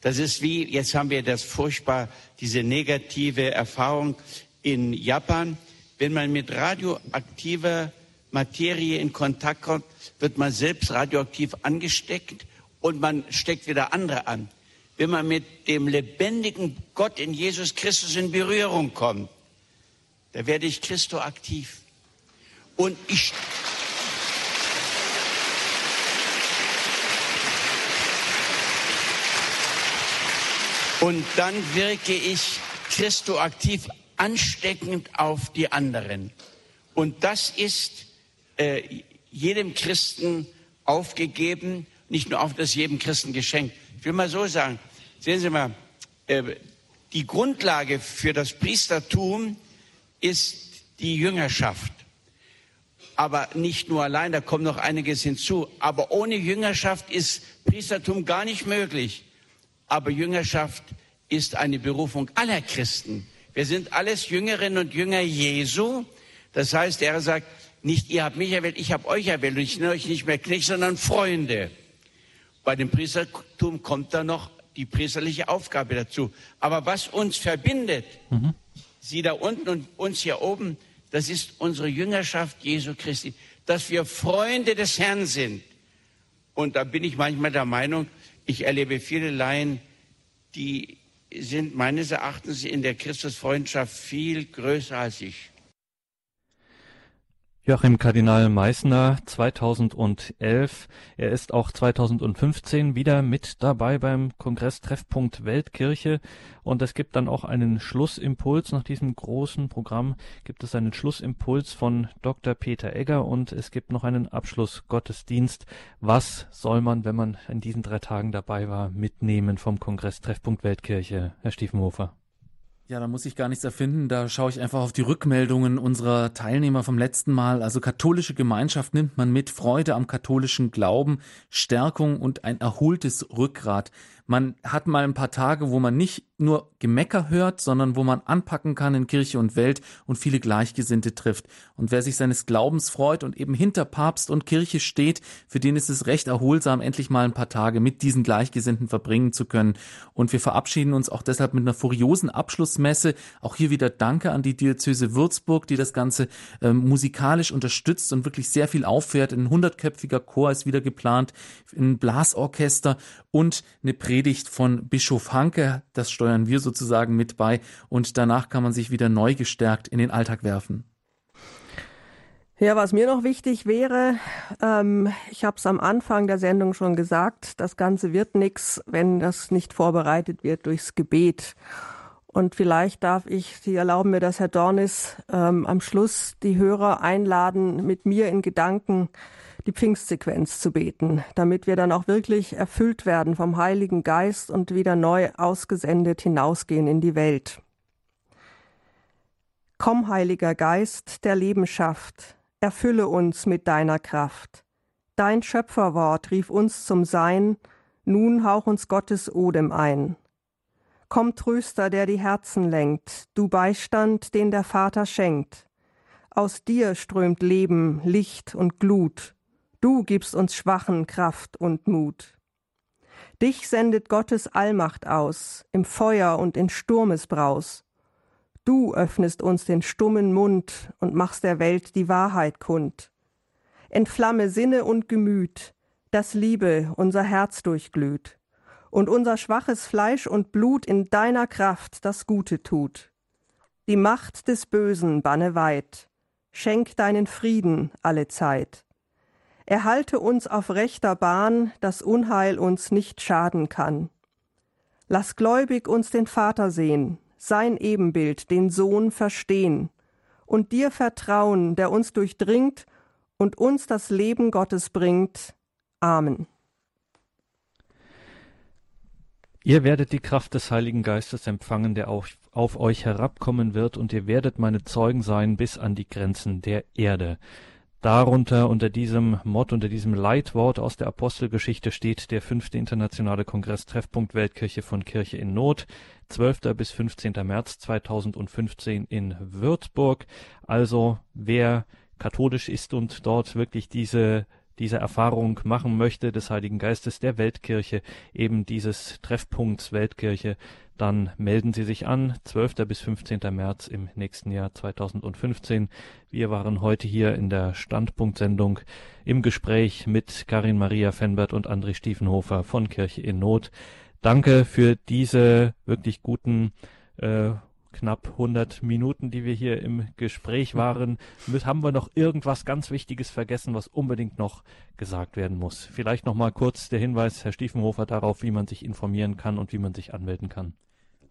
Das ist wie, jetzt haben wir das furchtbar, diese negative Erfahrung in Japan. Wenn man mit radioaktiver Materie in Kontakt kommt, wird man selbst radioaktiv angesteckt und man steckt wieder andere an. Wenn man mit dem lebendigen Gott in Jesus Christus in Berührung kommt, da werde ich Christo aktiv. Und ich Und dann wirke ich Christo aktiv ansteckend auf die anderen. Und das ist äh, jedem Christen aufgegeben, nicht nur auf das jedem Christen geschenkt. Ich will mal so sagen, sehen Sie mal, äh, die Grundlage für das Priestertum ist die Jüngerschaft. Aber nicht nur allein, da kommt noch einiges hinzu. Aber ohne Jüngerschaft ist Priestertum gar nicht möglich. Aber Jüngerschaft ist eine Berufung aller Christen. Wir sind alles Jüngerinnen und Jünger Jesu. Das heißt, er sagt, nicht ihr habt mich erwählt, ich habe euch erwählt und ich nenne euch nicht mehr Knecht, sondern Freunde. Bei dem Priestertum kommt da noch die priesterliche Aufgabe dazu. Aber was uns verbindet, mhm. Sie da unten und uns hier oben, das ist unsere Jüngerschaft Jesu Christi, dass wir Freunde des Herrn sind. Und da bin ich manchmal der Meinung, ich erlebe viele Laien, die sind meines Erachtens in der Christusfreundschaft viel größer als ich. Joachim Kardinal Meissner 2011. Er ist auch 2015 wieder mit dabei beim Kongress Treffpunkt Weltkirche und es gibt dann auch einen Schlussimpuls nach diesem großen Programm gibt es einen Schlussimpuls von Dr. Peter Egger und es gibt noch einen Abschlussgottesdienst. Was soll man, wenn man in diesen drei Tagen dabei war, mitnehmen vom Kongress Treffpunkt Weltkirche, Herr Stiefenhofer? Ja, da muss ich gar nichts erfinden. Da schaue ich einfach auf die Rückmeldungen unserer Teilnehmer vom letzten Mal. Also katholische Gemeinschaft nimmt man mit, Freude am katholischen Glauben, Stärkung und ein erholtes Rückgrat. Man hat mal ein paar Tage, wo man nicht nur Gemecker hört, sondern wo man anpacken kann in Kirche und Welt und viele Gleichgesinnte trifft. Und wer sich seines Glaubens freut und eben hinter Papst und Kirche steht, für den ist es recht erholsam, endlich mal ein paar Tage mit diesen Gleichgesinnten verbringen zu können. Und wir verabschieden uns auch deshalb mit einer furiosen Abschlussmesse. Auch hier wieder Danke an die Diözese Würzburg, die das Ganze äh, musikalisch unterstützt und wirklich sehr viel auffährt. Ein hundertköpfiger Chor ist wieder geplant, ein Blasorchester und eine Predigt von Bischof Hanke. Das steuern wir sozusagen mit bei und danach kann man sich wieder neu gestärkt in den Alltag werfen. Ja, was mir noch wichtig wäre, ähm, ich habe es am Anfang der Sendung schon gesagt, das Ganze wird nichts, wenn das nicht vorbereitet wird durchs Gebet. Und vielleicht darf ich, Sie erlauben mir das, Herr Dornis, ähm, am Schluss die Hörer einladen, mit mir in Gedanken die Pfingstsequenz zu beten, damit wir dann auch wirklich erfüllt werden vom Heiligen Geist und wieder neu ausgesendet hinausgehen in die Welt. Komm, Heiliger Geist, der Leben schafft, erfülle uns mit deiner Kraft. Dein Schöpferwort rief uns zum Sein, nun hauch uns Gottes Odem ein. Komm, Tröster, der die Herzen lenkt, du Beistand, den der Vater schenkt. Aus dir strömt Leben, Licht und Glut. Du gibst uns Schwachen Kraft und Mut. Dich sendet Gottes Allmacht aus, im Feuer und in Sturmesbraus. Du öffnest uns den stummen Mund und machst der Welt die Wahrheit kund. Entflamme Sinne und Gemüt, dass Liebe unser Herz durchglüht und unser schwaches Fleisch und Blut in deiner Kraft das Gute tut. Die Macht des Bösen banne weit, schenk deinen Frieden alle Zeit. Erhalte uns auf rechter Bahn, dass Unheil uns nicht schaden kann. Lass gläubig uns den Vater sehen, sein Ebenbild, den Sohn verstehen und dir vertrauen, der uns durchdringt und uns das Leben Gottes bringt. Amen. Ihr werdet die Kraft des Heiligen Geistes empfangen, der auf, auf euch herabkommen wird, und ihr werdet meine Zeugen sein bis an die Grenzen der Erde. Darunter unter diesem Mott, unter diesem Leitwort aus der Apostelgeschichte steht der fünfte internationale Kongress Treffpunkt Weltkirche von Kirche in Not, 12. bis 15. März 2015 in Würzburg. Also wer katholisch ist und dort wirklich diese diese Erfahrung machen möchte des Heiligen Geistes der Weltkirche, eben dieses Treffpunkts Weltkirche, dann melden Sie sich an, 12. bis 15. März im nächsten Jahr 2015. Wir waren heute hier in der Standpunktsendung im Gespräch mit Karin Maria Fenbert und André Stiefenhofer von Kirche in Not. Danke für diese wirklich guten äh, knapp 100 Minuten, die wir hier im Gespräch [LAUGHS] waren, haben wir noch irgendwas ganz Wichtiges vergessen, was unbedingt noch gesagt werden muss. Vielleicht noch mal kurz der Hinweis, Herr Stiefenhofer, darauf, wie man sich informieren kann und wie man sich anmelden kann.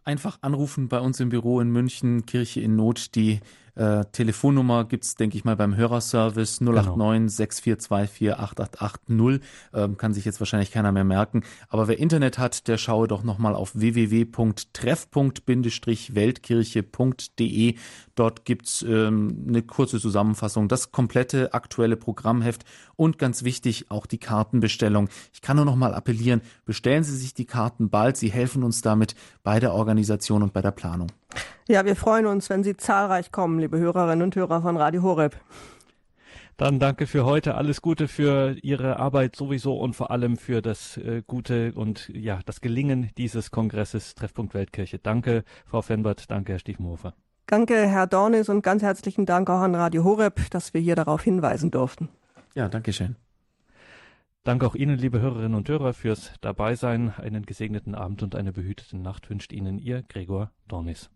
Einfach anrufen bei uns im Büro in München, Kirche in Not. Die Äh, Telefonnummer gibt's, denke ich mal, beim Hörerservice 089 genau. 6424 8880. Ähm, kann sich jetzt wahrscheinlich keiner mehr merken. Aber wer Internet hat, der schaue doch nochmal auf www.treff.weltkirche.de. Dort gibt's ähm, eine kurze Zusammenfassung, das komplette aktuelle Programmheft und ganz wichtig auch die Kartenbestellung. Ich kann nur noch mal appellieren, bestellen Sie sich die Karten bald. Sie helfen uns damit bei der Organisation und bei der Planung. Ja, wir freuen uns, wenn Sie zahlreich kommen, liebe Hörerinnen und Hörer von Radio Horeb. Dann danke für heute. Alles Gute für Ihre Arbeit sowieso und vor allem für das äh, Gute und ja, das Gelingen dieses Kongresses Treffpunkt Weltkirche. Danke, Frau Fenbert. Danke, Herr Stiefenhofer. Danke, Herr Dornis, und ganz herzlichen Dank auch an Radio Horeb, dass wir hier darauf hinweisen durften. Ja, danke schön. Danke auch Ihnen, liebe Hörerinnen und Hörer, fürs Dabeisein. Einen gesegneten Abend und eine behütete Nacht wünscht Ihnen Ihr Gregor Dornis.